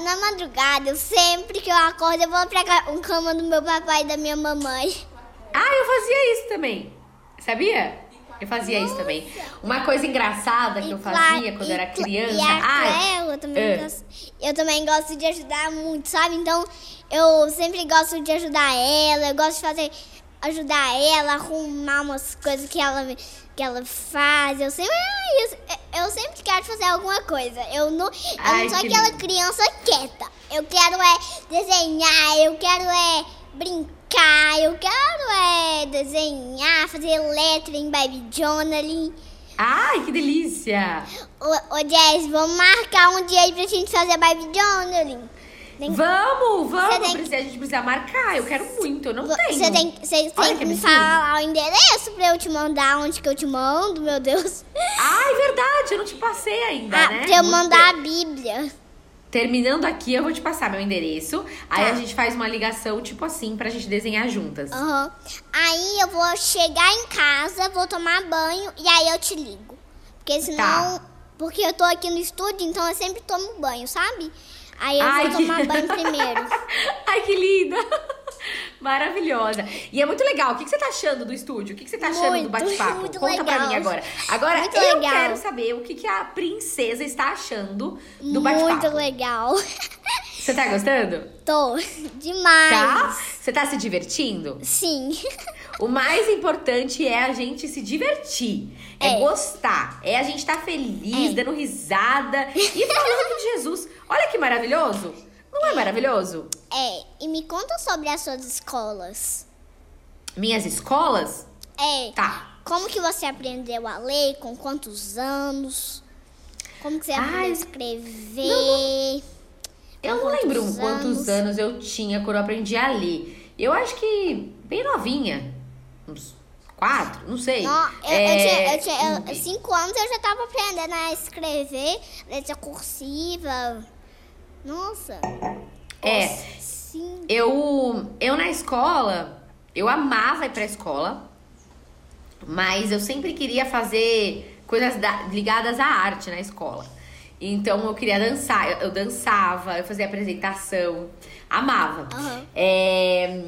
na madrugada, eu sempre que eu acordo, eu vou pra cama do meu papai e da minha mamãe. Ah, eu fazia isso também. Sabia? Eu fazia Nossa. isso também. Uma coisa engraçada que e eu fazia quando eu era criança. E a Ai, eu, também uh. gosto, eu também gosto de ajudar muito, sabe? Então, eu sempre gosto de ajudar ela. Eu gosto de fazer ajudar ela a arrumar umas coisas que ela que ela faz. Eu sempre, eu, sempre quero fazer alguma coisa. Eu não, eu Ai, não sou aquela lindo. criança quieta. Eu quero é desenhar, eu quero é brincar, eu quero é desenhar, fazer letra em Baby Journaling. Ai, que delícia! Ô, ô Jess, vamos marcar um dia aí pra gente fazer Baby Journaling. Tem- Vamos, vamos! Você tem- Precisa- a gente precisa marcar. Eu quero muito, eu não tenho. Você tem, você tem que que me falar o endereço pra eu te mandar onde que eu te mando, meu Deus. Ai, verdade, eu não te passei ainda, Ah, né? pra eu mandar a Bíblia. Terminando aqui, eu vou te passar meu endereço. Aí Tá. a gente faz uma ligação, tipo assim, pra gente desenhar juntas. Aham. Aí eu vou chegar em casa, vou tomar banho e aí eu te ligo. Porque senão. Tá. Porque eu tô aqui no estúdio, então eu sempre tomo banho, sabe? Aí eu Ai, vou que- tomar banho primeiro. Ai, que linda! Maravilhosa. E é muito legal. O que que você tá achando do estúdio? O que que você tá achando do Muito, bate-papo? muito Conta pra legal. mim agora. Agora, Muito eu legal. quero saber o que, que a princesa está achando do Muito bate-papo. legal. Você tá gostando? Tô. Demais. Tá? Você tá se divertindo? Sim. O mais importante é a gente se divertir. É, É. gostar. É a gente estar feliz, É. dando risada e falando de Jesus. Olha que maravilhoso. Não é maravilhoso? É, e me conta sobre as suas escolas. Minhas escolas? É. Tá. Como que você aprendeu a ler? Com quantos anos? Como que você aprendeu Ai, a escrever? Eu Com não lembro quantos quantos anos eu tinha quando eu aprendi a ler. Eu acho que bem novinha. Uns quatro, não sei. Não, eu, É, eu tinha, eu tinha eu- cinco anos eu já tava aprendendo a escrever, letra cursiva. Nossa. É. Sim. Eu, eu na escola, eu amava ir pra escola, mas eu sempre queria fazer coisas da- ligadas à arte na escola. Então eu queria dançar, eu, eu dançava, eu fazia apresentação, amava. Aham. É,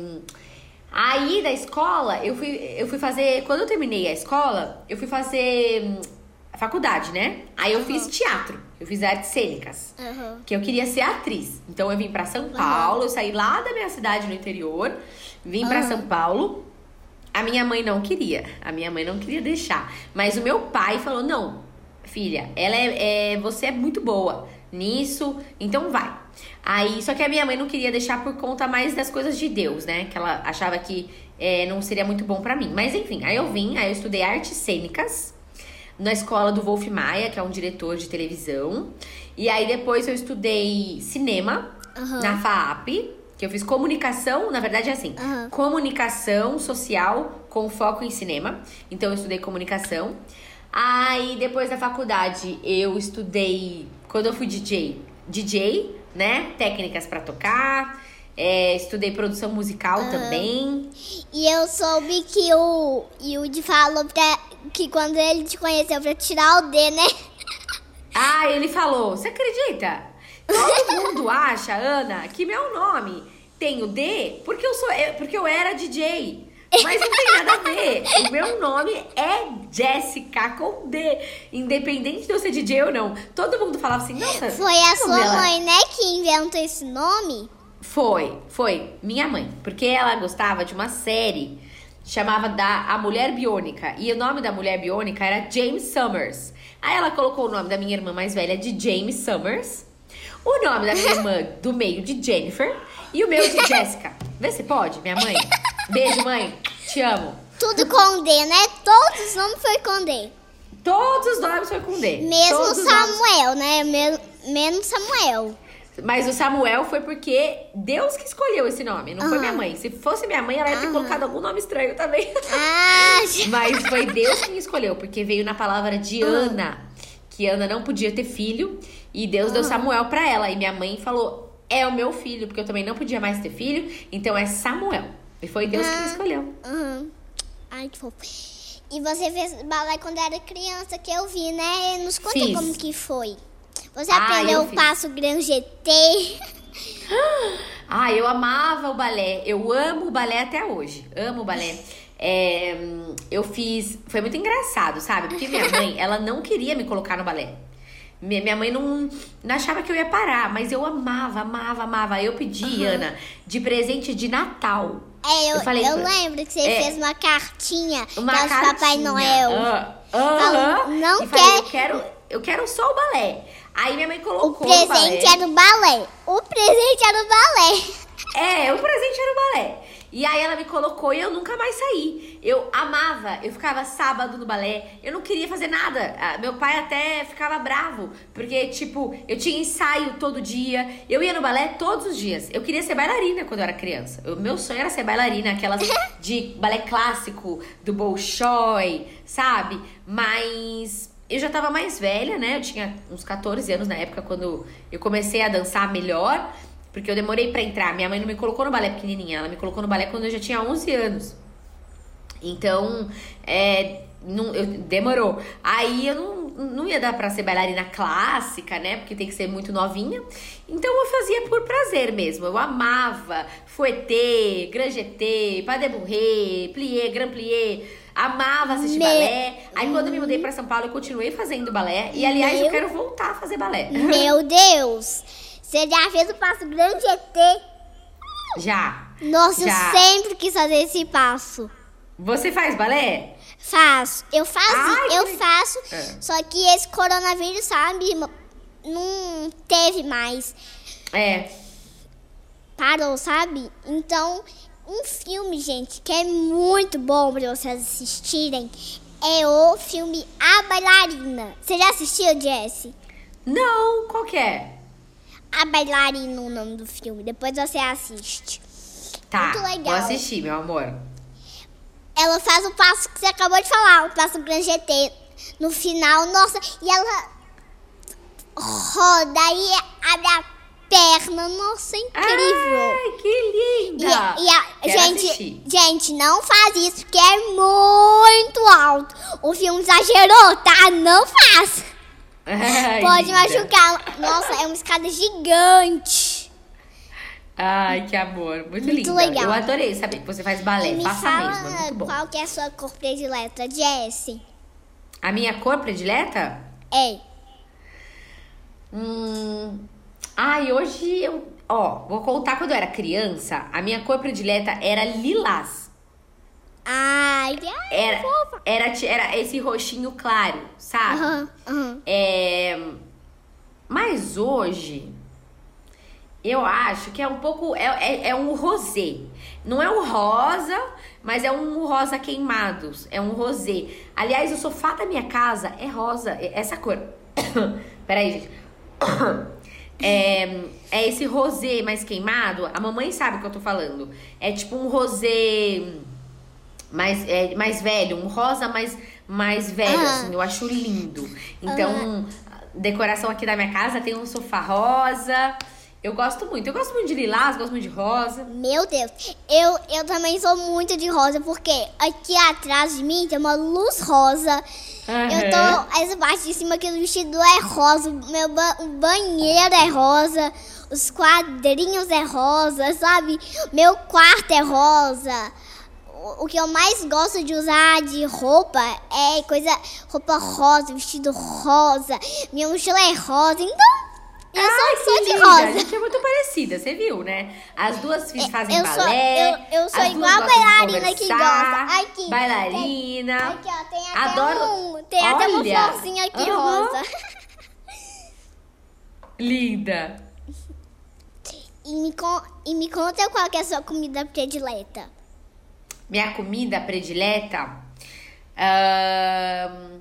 aí da escola, eu fui, eu fui fazer. Quando eu terminei a escola, eu fui fazer hum, faculdade, né? Aí eu fiz teatro, eu fiz artes cênicas Aham. que eu queria ser atriz. Então eu vim pra São Paulo, eu saí lá da minha cidade no interior, vim pra Aham. São Paulo. A minha mãe não queria, a minha mãe não queria deixar, mas o meu pai falou: "Não, filha, ela é, é- você é muito boa nisso, então vai". Aí, só que a minha mãe não queria deixar por conta mais das coisas de Deus, né? Que ela achava que é, não seria muito bom pra mim. Mas enfim, aí eu vim, aí eu estudei artes cênicas na escola do Wolf Maia, que é um diretor de televisão. E aí depois eu estudei cinema Aham. na FAAP, que eu fiz comunicação, na verdade é assim, Aham. comunicação social com foco em cinema. Então eu estudei comunicação. Aí depois da faculdade eu estudei, quando eu fui DJ, DJ, né? Técnicas pra tocar. É, estudei produção musical também. E eu soube que o Yudi falou pra, que quando ele te conheceu pra tirar o D, né? Ah, ele falou, você acredita? Todo mundo acha, Ana, que meu nome tem o D porque eu sou eu- porque eu era DJ. Mas não tem nada a ver. O meu nome é Jéssica com D. Independente de eu ser DJ ou não. Todo mundo falava assim, nossa. Foi a sua novela? mãe, né, que inventou esse nome? Foi, foi. Minha mãe. Porque ela gostava de uma série chamava da A Mulher Biônica. E o nome da Mulher Biônica era James Summers. Aí ela colocou o nome da minha irmã mais velha de James Summers. O nome da minha irmã do meio de Jennifer. E o meu de Jessica. Vê se pode, minha mãe. Beijo, mãe. Te amo. Tudo com D, né? Todos os nomes foi com D. Todos os nomes foi com D. Mesmo Todos os nomes- Samuel, né? Me- menos Samuel. Mas o Samuel foi porque Deus que escolheu esse nome, não foi Aham. minha mãe. Se fosse minha mãe, ela ia ter Aham. colocado algum nome estranho também. Ah, Mas foi Deus quem escolheu, porque veio na palavra de Ana, que Ana não podia ter filho, e Deus deu Samuel pra ela. E minha mãe falou: é o meu filho, porque eu também não podia mais ter filho, então é Samuel. E foi Deus quem Ah. escolheu. Uhum. Ai, que fofo. E você fez balé quando era criança, que eu vi, né? Nos conta Fiz. como que foi. Você Ah, aprendeu eu o fiz. passo Gran GT. Ah, eu amava o balé. Eu amo o balé até hoje. Amo o balé. É, eu fiz. Foi muito engraçado, sabe? Porque minha mãe, ela não queria me colocar no balé. Minha mãe não, não achava que eu ia parar, mas eu amava, amava, amava. Eu pedi, Ana, de presente de Natal. É, eu, Eu falei eu lembro que você É. fez uma cartinha Uma para cartinha. Papai Noel. Ah, aham. Falou, não e falei, quer- eu quero, eu quero só o balé. Aí minha mãe O colocou no balé. presente era o balé. O presente era o balé. É, o presente era o balé. E aí ela me colocou e eu nunca mais saí. Eu amava, eu ficava sábado no balé, eu não queria fazer nada. Ah, Meu pai até ficava bravo, porque, tipo, eu tinha ensaio todo dia. Eu ia no balé todos os dias. Eu queria ser bailarina quando eu era criança. O meu sonho era ser bailarina, aquelas de balé clássico, do Bolshoi, sabe? Mas eu já tava mais velha, né? Eu tinha uns 14 anos na época quando eu comecei a dançar melhor. Porque eu demorei pra entrar. Minha mãe não me colocou no balé pequenininha, ela me colocou no balé quando eu já tinha 11 anos. Então, é, não, eu, demorou. Aí eu não, não ia dar pra ser bailarina clássica, né? Porque tem que ser muito novinha. Então eu fazia por prazer mesmo. Eu amava fouetté, grand jeté, pas de bourrée, plié, grand plié. Amava assistir Me- balé. Aí quando eu me mudei pra São Paulo, eu continuei fazendo balé. E aliás, eu Meu- quero voltar a fazer balé. Meu Deus! Você já fez o passo grande ET? Já. Nossa, Já. eu sempre quis fazer esse passo. Você faz balé? Faço. Eu faço, Ai, eu que- faço. É. Só que esse coronavírus, sabe, não teve mais. É. Parou, sabe? Então, um filme, gente, que é muito bom pra vocês assistirem é o filme A Bailarina. Você já assistiu, Jesse? Não, qual que é? A Bailarina, o nome do filme. Depois você assiste. Tá, Muito legal. vou assistir, meu amor. Ela faz o passo que você acabou de falar, o passo Grand GT. No final, nossa, e ela roda e abre a perna. Nossa, é incrível. Ai, que E, linda! e a, Quero gente, assistir. gente, não faz isso porque é muito alto. O filme exagerou, tá? Não faz. Ai, Pode linda. machucar. Nossa, é uma escada gigante. Ai, que amor. Muito, Muito linda. legal. Eu adorei saber que você faz balé. Me Faça fala mesmo, é muito bom. qual que é a sua cor predileta, Jessie. A minha cor predileta? Ei, Hum. Ai, hoje eu. Ó, vou contar quando eu era criança. A minha cor predileta era lilás. ai, ai, Era, fofa. era, era esse roxinho claro, sabe? Aham, aham. É, mas hoje eu acho que é um pouco. É, é, é um rosé. Não é um rosa, mas é um rosa queimados. É um rosé. Aliás, o sofá da minha casa é rosa. é Essa cor. Peraí, gente. É, é esse rosé mais queimado. A mamãe sabe o que eu tô falando. É tipo um rosé mais, é, mais velho, um rosa mais, mais velho, Aham. assim, eu acho lindo. Então, a decoração aqui da minha casa tem um sofá rosa. Eu gosto muito. Eu gosto muito de lilás, gosto muito de rosa. Meu Deus, eu, eu também sou muito de rosa, porque aqui atrás de mim tem uma luz rosa. Eu tô. Essa parte de cima aqui do vestido é rosa. Meu ba- o banheiro é rosa. Os quadrinhos é rosa, sabe? Meu quarto é rosa. O que eu mais gosto de usar de roupa é coisa. roupa rosa, vestido rosa. Minha mochila é rosa. Então, eu Ai, só sou de rosa. A gente é muito parecida, você viu, né? As duas fi- fazem eu sou- balé. eu- eu sou igual a bailarina que gosta. Aqui, Bailarina. Aqui, ó, tem até Adoro. um. Tem até uma Olha. florzinha aqui Aham. rosa. Linda. E me, con- e me conta qual que é a sua comida predileta. Minha comida predileta. ahn,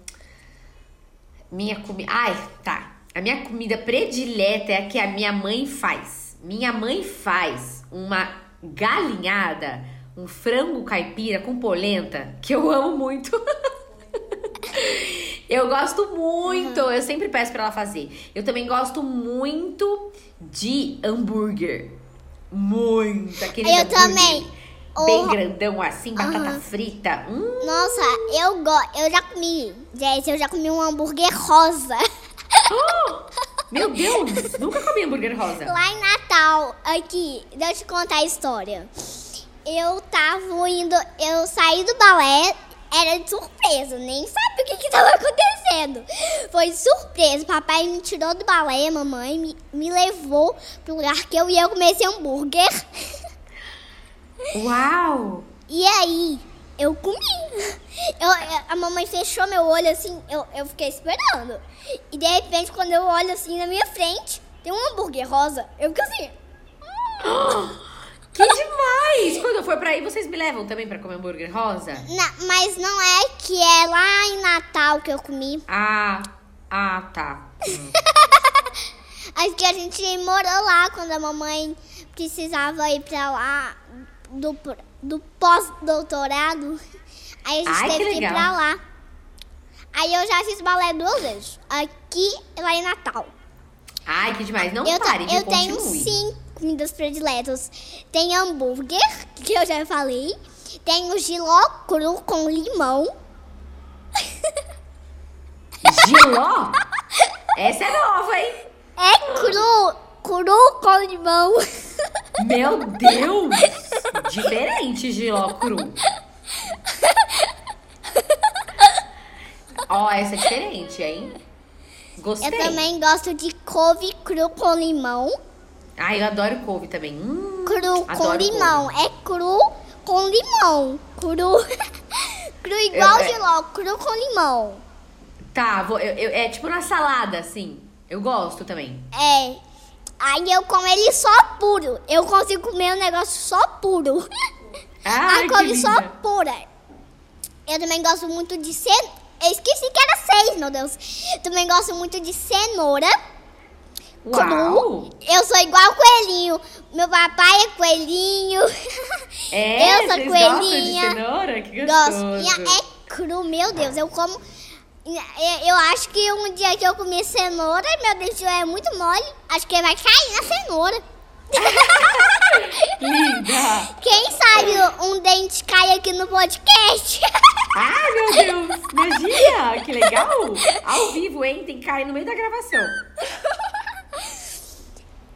minha comida. Ai, tá. A minha comida predileta é a que a minha mãe faz. Minha mãe faz uma galinhada, um frango caipira com polenta, que eu amo muito. eu gosto muito. Eu sempre peço pra ela fazer. Eu também gosto muito de hambúrguer. Muito. Aquele Eu também. Bem grandão assim, batata Aham. frita. Hum. Nossa, eu gosto. Eu já comi. Jess, eu já comi um hambúrguer rosa. Meu Deus, nunca comi hambúrguer rosa. Lá em Natal, aqui, deixa eu te contar a história. Eu tava indo, eu saí do balé, era de surpresa, nem sabia o que que tava acontecendo. Foi surpresa, papai me tirou do balé, mamãe me, me levou pro lugar que eu ia comer esse hambúrguer. Uau! E aí, eu comi. Eu, a mamãe fechou meu olho assim, eu, eu fiquei esperando. E de repente, quando eu olho assim na minha frente, tem um hambúrguer rosa. Eu fico assim. Que demais! Quando eu for pra aí, vocês me levam também pra comer hambúrguer rosa? Na- mas não é que é lá em Natal que eu comi. Ah, ah, tá. Hum. Acho que a gente morou lá quando a mamãe precisava ir pra lá do, do pós-doutorado. Aí a gente Ai, que teve que ir legal. pra lá. Aí eu já fiz balé duas vezes. Aqui e lá em Natal. Ai, que demais. Não eu, pare, eu tenho cinco comidas prediletas. Tem hambúrguer, que eu já falei. Tem o giló cru com limão. Giló? Essa é nova, hein? É cru, cru com limão. Meu Deus! Diferente, giló cru. Ó, essa é diferente, hein? Gostei. Eu também gosto de couve cru com limão. Ai, eu adoro couve também. Hum, Cru com limão. É cru com limão. Cru. cru igual Eu- é- giló, cru com limão. couve. Tá, vou, eu, eu- é tipo na salada, assim. Eu gosto também. É. Aí eu como ele só puro. Eu consigo comer o negócio só puro. Ai, a couve só pura. Eu também gosto muito de cenoura. Eu esqueci que era seis, meu Deus. Também gosto muito de cenoura. Uau! Cru. Eu sou igual coelhinho. Meu papai é coelhinho. É, eu sou vocês gostam de coelhinha. cenoura? Que Gosto. gostoso. E É cru, meu Deus. Eu como. Eu eu acho que um dia que eu comer cenoura, meu Deus, é muito mole. Acho que vai cair na cenoura. Linda! Quem sabe um dente cai aqui no podcast? Ai, meu Deus! Imagina! Que legal! Ao vivo, hein? Tem que cair no meio da gravação.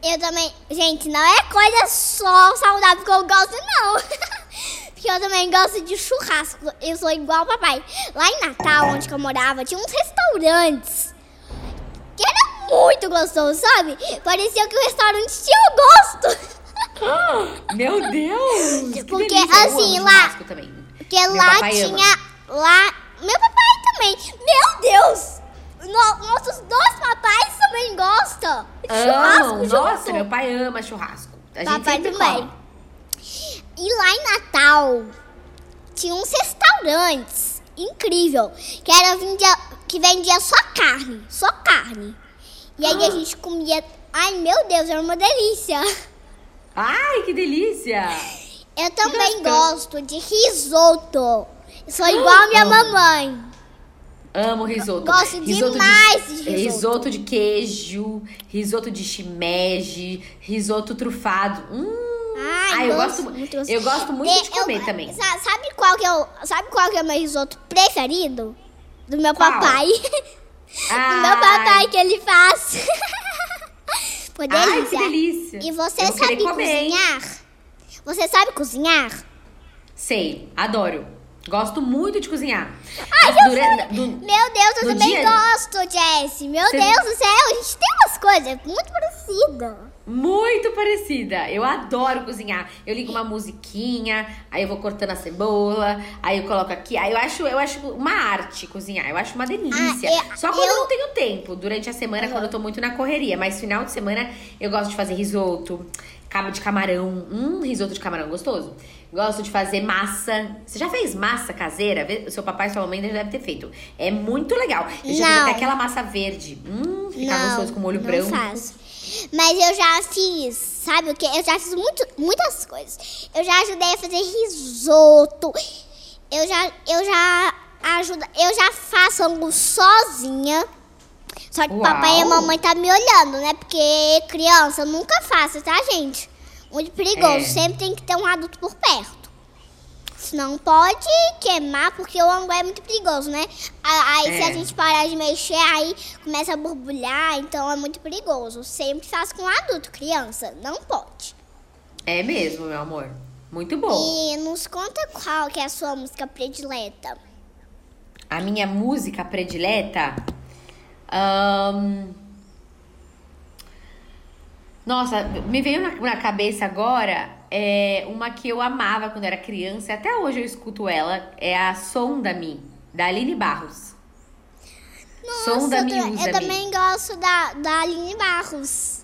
Eu também. Gente, não é coisa só saudável que eu gosto, não. Porque eu também gosto de churrasco. Eu sou igual ao papai. Lá em Natal, onde eu morava, tinha uns restaurantes. Que era muito gostoso, sabe? Parecia que o restaurante tinha gosto. Meu Deus! que Porque, delícia. Assim, lá-. Porque Meu lá papai ama. tinha. Lá. Meu papai também. Meu Deus! No- nossos dois papais também gostam. de Churrasco Amam! junto. Nossa, meu pai ama churrasco. A Papai também. come. E lá em Natal tinha uns restaurantes incrível que era vendia, que vendia só carne, só carne. E aí Ah. a gente comia, ai meu Deus, era uma delícia. Ai, que delícia! Eu também gosto de risoto. Sou igual a minha Amo. mamãe. Amo risoto. Gosto risoto demais de risoto. Risoto de queijo, risoto de shimeji, risoto trufado. Hum. Ai, Ai, eu gosto muito, gostoso. eu gosto muito E de comer eu- também. sa- Sabe qual que eu, sabe qual que é o meu risoto preferido? Do meu Qual? papai. Ai. Do meu papai que ele faz. Delícia. Ai, que delícia. E você sabe cozinhar? Você sabe cozinhar? Sei, adoro. Gosto muito de cozinhar. Ai, eu dura- do- Meu Deus, eu também dia- gosto, Jessie. Meu Você- Deus do céu, a gente tem umas coisas muito parecidas. Muito parecida. Eu adoro cozinhar. Eu ligo uma musiquinha, aí eu vou cortando a cebola, aí eu coloco aqui. Aí eu acho, eu acho uma arte cozinhar. Eu acho uma delícia. Ah, é- Só quando eu... eu- não tenho tempo, durante a semana, quando eu tô muito na correria. Mas final de semana eu gosto de fazer risoto, cabo de camarão. Hum, risoto de camarão gostoso. Gosto de fazer massa. Você já fez massa caseira? O seu papai e sua mamãe já deve ter feito. É muito legal. Eu já fiz até aquela massa verde. Hum, fica não, gostoso com molho não branco. faço. Mas eu já fiz, sabe o que? Eu já fiz muito, muitas coisas. Eu já ajudei a fazer risoto. Eu já, eu já ajuda, eu já faço angu sozinha. Só que o papai e Uau. mamãe tá me olhando, né? Porque criança eu nunca faço, tá, gente? Muito perigoso. É. Sempre tem que ter um adulto por perto. Senão pode queimar, porque o angu é muito perigoso, né? Aí se É. a gente parar de mexer, aí começa a borbulhar, então é muito perigoso. Sempre faz com adulto, criança. Não pode. É mesmo, meu amor. Muito bom. E nos conta qual que é a sua música predileta. A minha música predileta. Ahn, Nossa, me veio na, na cabeça agora é, uma que eu amava quando era criança, e até hoje eu escuto ela, é a Som da Mi, da Aline Barros. Som da eu, Mi, ta- usa eu também gosto da, da Aline Barros.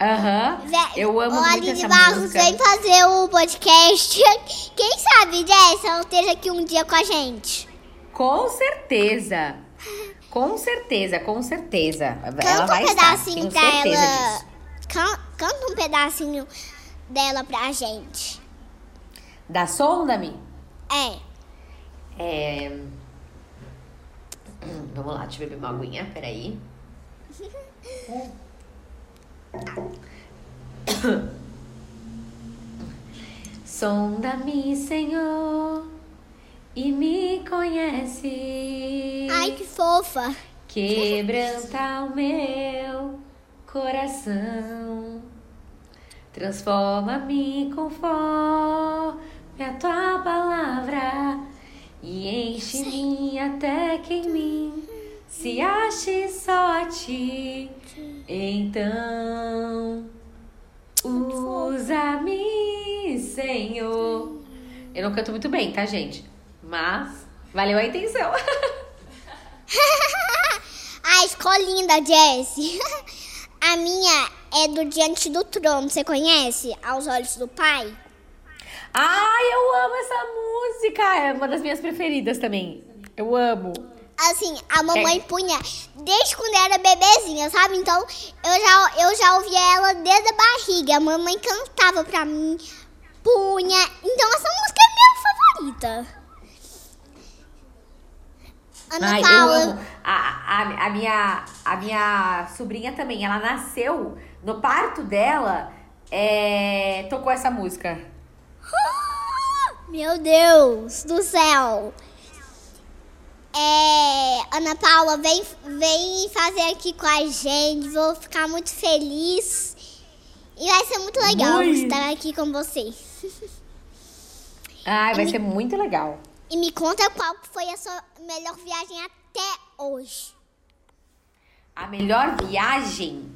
Aham. Eu amo Ô, muito Aline essa Barros, música. vem fazer o podcast. Quem sabe, Jess, ela esteja aqui um dia com a gente. Com certeza. Com certeza, com certeza. ela Canta vai um estar, pedacinho tenho pra certeza ela. disso. Can- Canta um pedacinho dela pra gente. Da Sonda-me? É. É... Hum, Vamos lá, deixa eu beber uma aguinha, peraí. Sonda-me, Senhor, e me conhece. Ai, que fofa. Quebranta o meu coração. Transforma-me conforme a tua palavra e enche-me até que em mim se ache só a ti. Então, usa-me, Senhor. Eu não canto muito bem, tá, gente? Mas valeu a intenção. A escolinha da Jessie. A minha é do Diante do Trono. Você conhece? Aos Olhos do Pai? Ai, eu amo essa música! É uma das minhas preferidas também. Eu amo. Assim, a mamãe É. punha desde quando era bebezinha, sabe? Então, eu já, eu já ouvia ela desde a barriga. A mamãe cantava pra mim, punha. Então, essa música é minha favorita. Ana Ai, eu Paula, amo. A, a, a, minha, a minha sobrinha também, ela nasceu no parto dela, é, tocou essa música. Meu Deus do céu. É, Ana Paula, vem, vem fazer aqui com a gente. Vou ficar muito feliz. E vai ser muito legal estar aqui com você. Ai, vai ser muito legal. E me conta qual foi a sua melhor viagem até hoje. A melhor viagem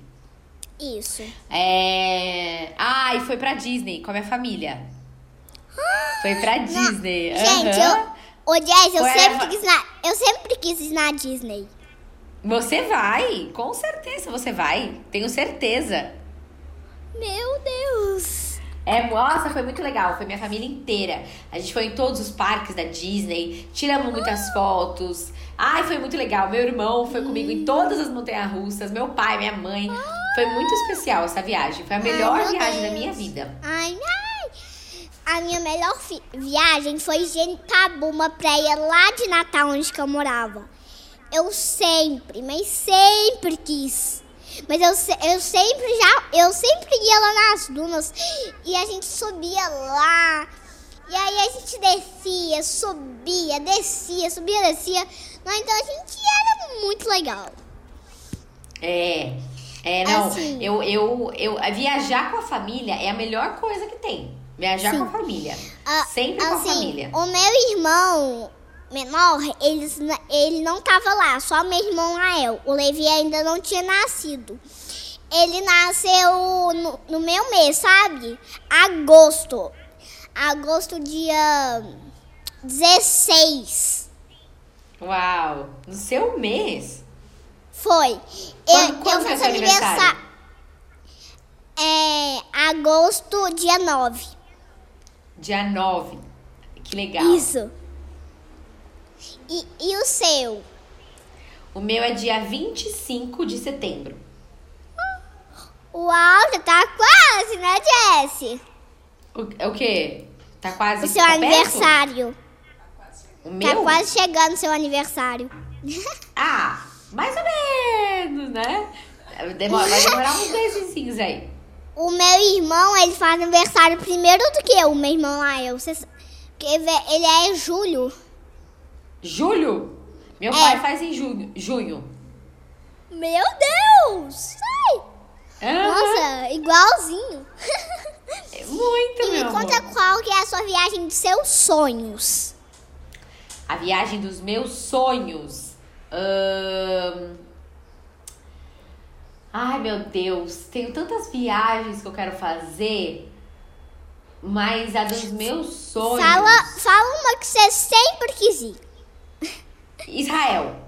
Isso. é. Ai, foi pra Disney com a minha família. Foi pra Disney. Gente, aham. eu, ô Jess, eu Foi a- sempre, quis na, eu sempre quis ir na Disney. Você vai, com certeza você vai. Tenho certeza. Meu Deus. É, nossa, foi muito legal. Foi minha família inteira. A gente foi em todos os parques da Disney, tiramos muitas fotos. Ai, foi muito legal. Meu irmão foi comigo em todas as montanhas russas, meu pai, minha mãe. Foi muito especial essa viagem. Foi a melhor meu viagem da Deus. minha vida. Ai, ai. A minha melhor viagem foi em Itabuna, praia lá de Natal, onde eu morava. Eu sempre, mas sempre quis. Mas eu, eu sempre já, eu sempre ia lá nas dunas e a gente subia lá. E aí a gente descia, subia, descia, subia, descia. Não, então a gente era muito legal. É. É, não. Assim. Eu, eu, eu, viajar com a família é a melhor coisa que tem. Viajar Sim. com a família. Ah, Sempre com a assim, família. O meu irmão menor, eles, ele não tava lá, só meu irmão Rael. O Levi ainda não tinha nascido. Ele nasceu no, no meu mês, sabe? Agosto. Agosto, dia 16. Uau! No seu mês? Foi. Quando- eu quando eu fiz seu aniversário? aniversário. É, agosto, dia 9. Dia 9. Que legal. Isso. E, e o seu? O meu é dia 25 de setembro. Uau, já tá quase, né, Jessie? O, é o quê? Tá quase O seu tá perto? aniversário. O Tá meu? quase chegando o seu aniversário. Ah, mais ou menos, né? Demora, vai demorar uns mesezinhos aí. O meu irmão, ele faz aniversário primeiro do que eu, o meu irmão lá. Eu, porque ele é em julho. Julho? Meu É. pai faz em junho. junho. Meu Deus! Nossa, igualzinho. É Muito, e me conta amor. qual que é a sua viagem dos seus sonhos. A viagem dos meus sonhos. Ahn, Ai, meu Deus. Tenho tantas viagens que eu quero fazer. Mas a dos meus sonhos... Fala, fala uma que você sempre quis ir. Israel.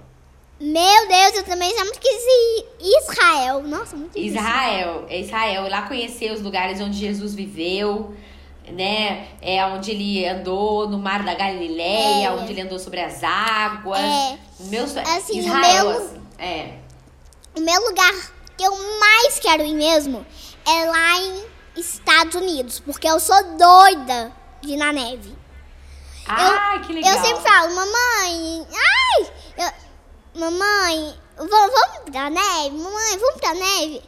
Meu Deus, eu também sempre quis ir Israel. Nossa, muito difícil. Israel, é Israel, lá conhecer os lugares onde Jesus viveu, né? É onde ele andou no mar da Galileia, É. onde ele andou sobre as águas. É. Meu. Assim, o Israel, meu- assim, é. O meu lugar que eu mais quero ir mesmo é lá em Estados Unidos, porque eu sou doida de ir na neve. Ai, que legal. Eu sempre falo, mamãe, ai, eu- mamãe, va- vamos pra neve, mamãe, vamos pra neve.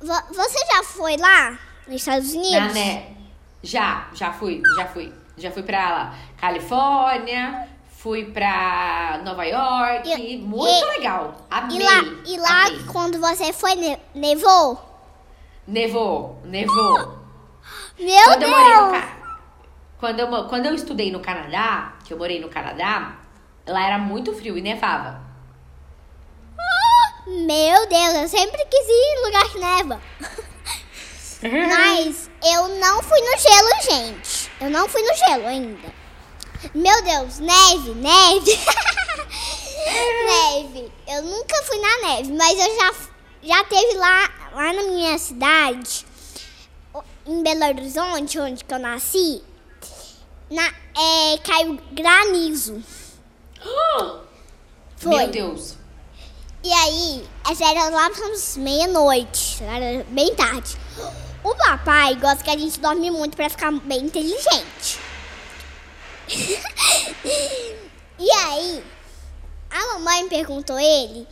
Você já foi lá nos Estados Unidos? ne- Já, já fui, já fui. Já fui pra lá, Califórnia, fui pra Nova York. E- muito e- legal. Amei. E lá, e lá amei. quando você foi, ne- nevou? Nevou, nevou. Meu quando eu no Deus! Ca- quando eu, quando eu estudei no Canadá, que eu morei no Canadá, lá era muito frio e nevava. Meu Deus, eu sempre quis ir em lugar que neva. Mas eu não fui no gelo, gente. Eu não fui no gelo ainda. Meu Deus, neve, neve. neve. Eu nunca fui na neve, mas eu já, já teve lá, lá na minha cidade, em Belo Horizonte, onde que eu nasci, na, é, caiu granizo. Foi. Meu Deus. E aí, essa era lá pelas meia-noite, era bem tarde. O papai gosta que a gente dorme muito pra ficar bem inteligente. e aí, a mamãe perguntou ele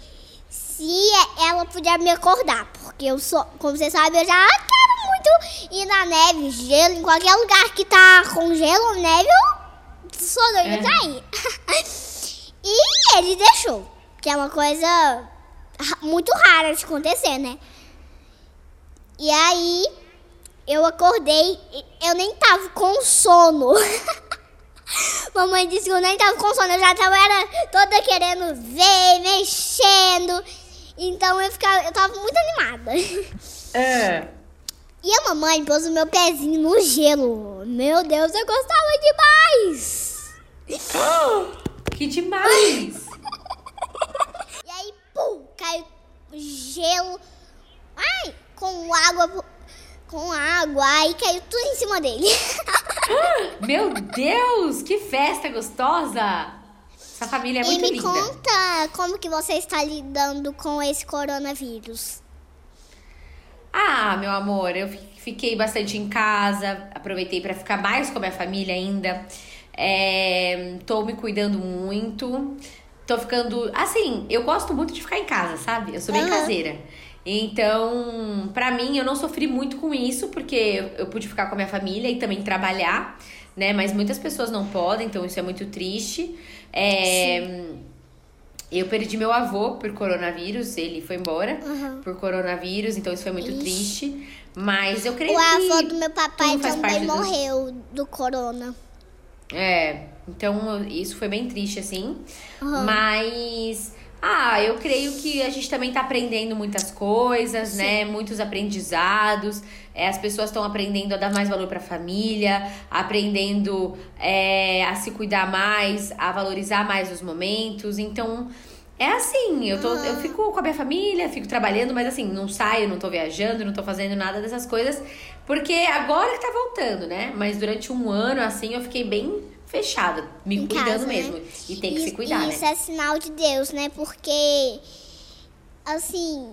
se ela podia me acordar, porque eu sou, como você sabe, eu já quero muito ir na neve, gelo, em qualquer lugar que tá com gelo ou neve, eu sou doida É. pra ir. e ele deixou, que é uma coisa muito rara de acontecer, né? E aí, eu acordei, eu nem tava com sono. Mamãe disse que eu nem tava com sono, eu já tava era toda querendo ver, mexendo. Então eu ficava, eu tava muito animada. É. E a mamãe pôs o meu pezinho no gelo. Meu Deus, eu gostava demais. Que demais! E aí, pum, caiu gelo. Ai, com água, com água, aí caiu tudo em cima dele. Meu Deus, que festa gostosa! Essa família é e muito me linda. conta como que você está lidando com esse coronavírus. Ah, meu amor, eu fi- fiquei bastante em casa, aproveitei pra ficar mais com a minha família ainda. É, tô me cuidando muito. Tô ficando. Assim, eu gosto muito de ficar em casa, sabe? Eu sou bem Aham. caseira. Então, pra mim, eu não sofri muito com isso, porque eu, eu pude ficar com a minha família e também trabalhar, né? Mas muitas pessoas não podem, então isso é muito triste. É, eu perdi meu avô por coronavírus, ele foi embora Aham. por coronavírus, então isso foi muito Ixi. triste. Mas eu creio O que. avô do meu papai também morreu do corona. É, então isso foi bem triste, assim. Aham. Mas. Ah, eu creio que a gente também tá aprendendo muitas coisas, né? Muitos aprendizados. É, as pessoas estão aprendendo a dar mais valor pra família, aprendendo é, a se cuidar mais, a valorizar mais os momentos. Então, é assim, eu, tô, eu fico com a minha família, fico trabalhando, mas assim, não saio, não tô viajando, não tô fazendo nada dessas coisas, porque agora que tá voltando, né? Mas durante um ano, assim, eu fiquei bem fechada, me Em cuidando casa, né? mesmo. E tem que Isso- se cuidar, e né? Isso é sinal de Deus, né? Porque, assim,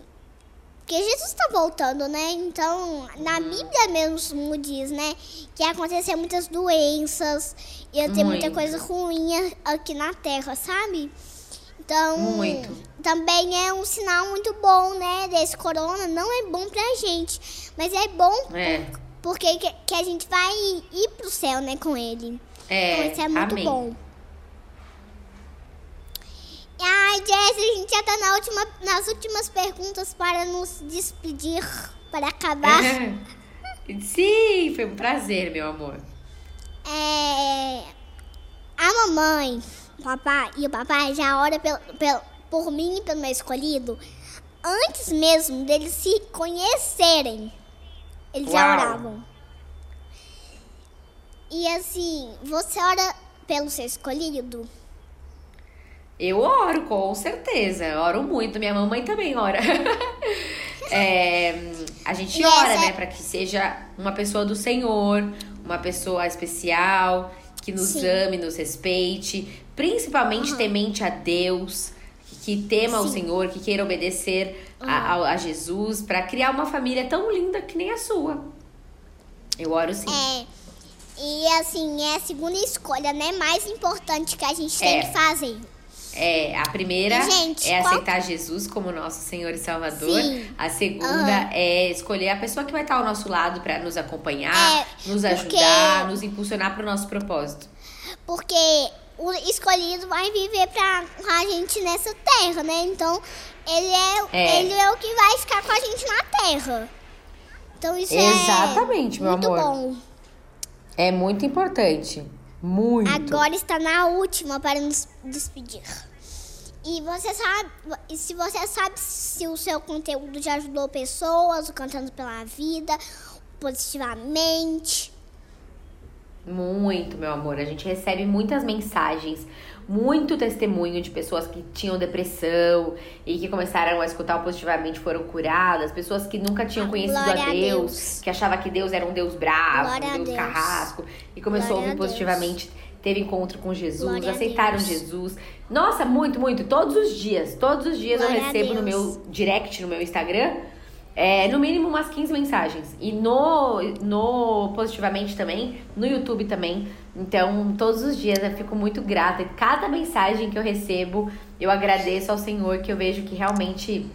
porque Jesus tá voltando, né? Então, na Uhum. Bíblia mesmo diz, né? Que ia acontecer muitas doenças, ia ter muita Muito. coisa ruim aqui na Terra, sabe? Então, Muito. também é um sinal muito bom, né? Desse corona. Não é bom pra gente, mas é bom É. porque que, que a gente vai ir pro céu, né? Com ele. É, Então, isso é muito amém. bom. Ai, Jess, a gente já tá na última, nas últimas perguntas para nos despedir, para acabar. Sim, foi um prazer, meu amor. É, a mamãe, o papai e o papai já ora pelo, pelo, por mim e pelo meu escolhido antes mesmo deles se conhecerem. Eles já Uau. oravam. E assim, você ora pelo seu escolhido? Eu oro, com certeza. Eu oro muito. Minha mamãe também ora. é, a gente E ora, essa- né? Pra que seja uma pessoa do Senhor, uma pessoa especial, que nos Sim. ame, nos respeite, principalmente temente a Deus, que tema o Sim. Senhor, que queira obedecer a, a- a Jesus, pra criar uma família tão linda que nem a sua. Eu oro sim. É. E assim, é a segunda escolha, né? Mais importante que a gente tem É. que fazer. É, a primeira gente, é qual- aceitar Jesus como nosso Senhor e Salvador. Sim. A segunda Aham. é escolher a pessoa que vai estar ao nosso lado para nos acompanhar, É, nos porque- ajudar, nos impulsionar para o nosso propósito. Porque o escolhido vai viver com a gente nessa terra, né? Então, ele é, É. ele é o que vai ficar com a gente na terra. Então, isso Exatamente, é meu muito amor. bom. É muito importante. Muito. Agora está na última para nos despedir. E você sabe, e se você sabe se o seu conteúdo já ajudou pessoas, o cantando pela vida, positivamente. Muito, meu amor. A gente recebe muitas mensagens, muito testemunho de pessoas que tinham depressão e que começaram a escutar positivamente foram curadas, pessoas que nunca tinham conhecido Glória a Deus, Deus. que achava que Deus era um Deus bravo, Glória um Deus, Deus. carrasco e começou Glória a ouvir Deus. positivamente, teve encontro com Jesus, aceitaram. Jesus. Nossa, muito, muito, todos os dias, todos os dias eu recebo no meu direct, no meu Instagram, é, no mínimo umas 15 mensagens. E no, no Positivamente também, no YouTube também. Então, todos os dias eu fico muito grata. E cada mensagem que eu recebo, eu agradeço ao Senhor, que eu vejo que realmente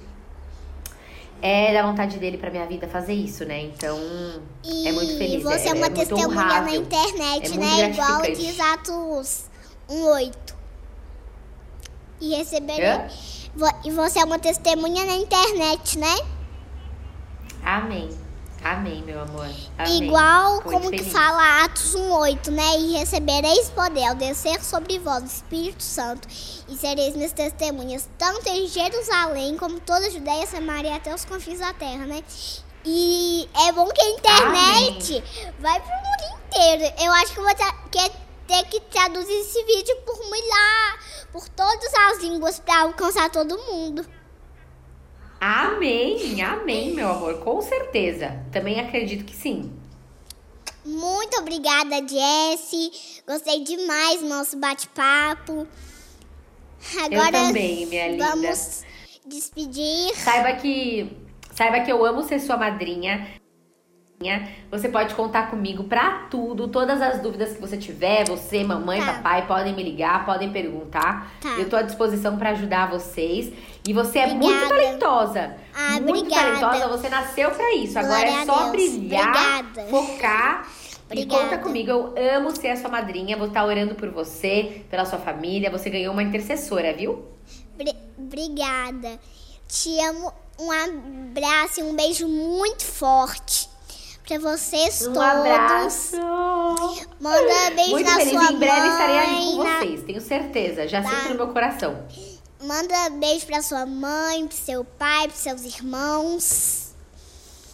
é da vontade dele pra minha vida fazer isso, né? Então, E é muito feliz. você é, uma muito testemunha na honrável. internet, É muito né? Igual diz Atos 1,8. E receber. E você é uma testemunha na internet, né? Amém. Amém, meu amor. Amém. Igual como muito que feliz. fala Atos 1,8, né? E recebereis poder ao descer sobre vós o Espírito Santo e sereis minhas testemunhas, tanto em Jerusalém como toda a Judéia, Samaria até os confins da terra, né? E é bom que a internet vai pro mundo inteiro. Eu acho que eu vou ter que, ter que traduzir esse vídeo por lá, por todas as línguas para alcançar todo mundo. Amém, amém, meu amor, com certeza. Também acredito que sim. Muito obrigada, Jessie. Gostei demais do nosso bate-papo. Agora também, minha linda. vamos despedir. Saiba que saiba que eu amo ser sua madrinha. Você pode contar comigo pra tudo, todas as dúvidas que você tiver, você, mamãe, Tá. papai, podem me ligar, podem perguntar. Tá. Eu tô à disposição pra ajudar vocês. E você é muito Obrigada. talentosa. Ah, muito obrigada. talentosa, você nasceu pra isso. Agora Glória é só brilhar, Obrigada. focar. E Obrigada. conta comigo, eu amo ser a sua madrinha, vou estar orando por você, pela sua família. Você ganhou uma intercessora, viu? Bri- obrigada. Te amo. Um abraço e um beijo muito forte para vocês Um todos. abraço! Manda beijo Muito na feliz, sua em breve mãe. estarei aí com na- vocês, tenho certeza. Já Tá. sinto no meu coração. Manda beijo pra sua mãe, pro seu pai, pros seus irmãos.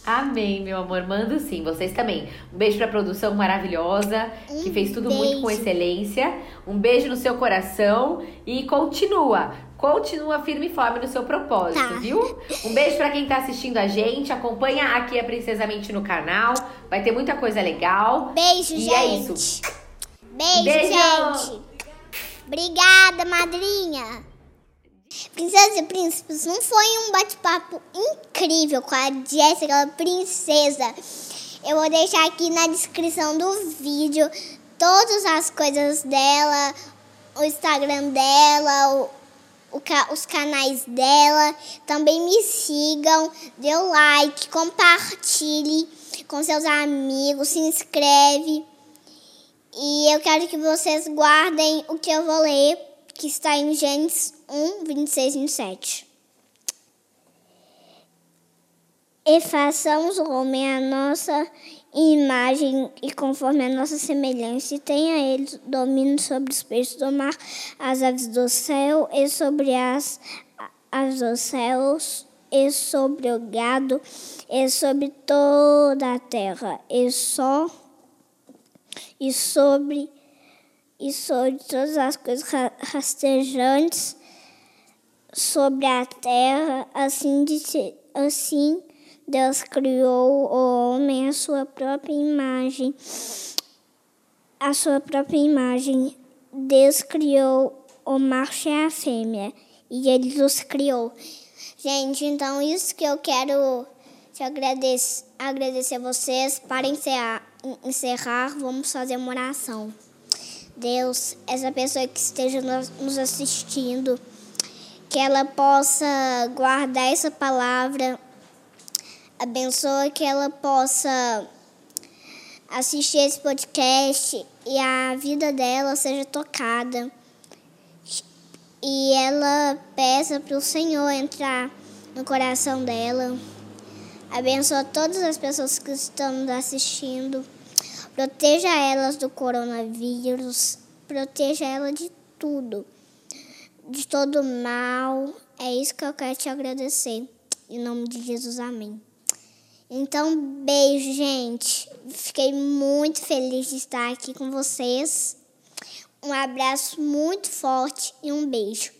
Amém, meu amor. Mando sim, vocês também. Um beijo pra produção maravilhosa, que Um fez tudo muito com beijo. excelência. Um beijo no seu coração e continua. Continua firme e forte no seu propósito, Tá. viu? Um beijo pra quem tá assistindo a gente. Acompanha aqui a Princesamente no canal. Vai ter muita coisa legal. Beijo, E gente. é isso. Beijo, Beijo. gente. Obrigada, madrinha. Princesas e príncipes, não foi um bate-papo incrível com a Jéssica, princesa? Eu vou deixar aqui na descrição do vídeo todas as coisas dela, o Instagram dela, o os canais dela. Também me sigam, dê like, compartilhe com seus amigos, se inscreve. E eu quero que vocês guardem o que eu vou ler, que está em Gênesis 1, 26 e 27. E façamos o homem a nossa imagem e conforme a nossa semelhança, e tenha ele domínio sobre os peixes do mar, as aves do céu e sobre as aves dos céus, e sobre o gado, e sobre toda a terra, e só e sobre e sobre todas as coisas ra- rastejantes sobre a terra, assim, disse, assim Deus criou o homem à sua própria imagem. A sua própria imagem. Deus criou o macho e a fêmea. E ele os criou. Gente, então isso que eu quero te agradecer, agradecer a vocês. Para encerrar, encerrar, vamos fazer uma oração. Deus, essa pessoa que esteja nos assistindo, que ela possa guardar essa palavra abençoa que ela possa assistir esse podcast e a vida dela seja tocada. E ela peça para o Senhor entrar no coração dela. Abençoa todas as pessoas que estão nos assistindo. Proteja elas do coronavírus. Proteja ela de tudo. De todo mal. É isso que eu quero te agradecer. Em nome de Jesus, amém. Então, beijo, gente. Fiquei muito feliz de estar aqui com vocês. Um abraço muito forte e um beijo.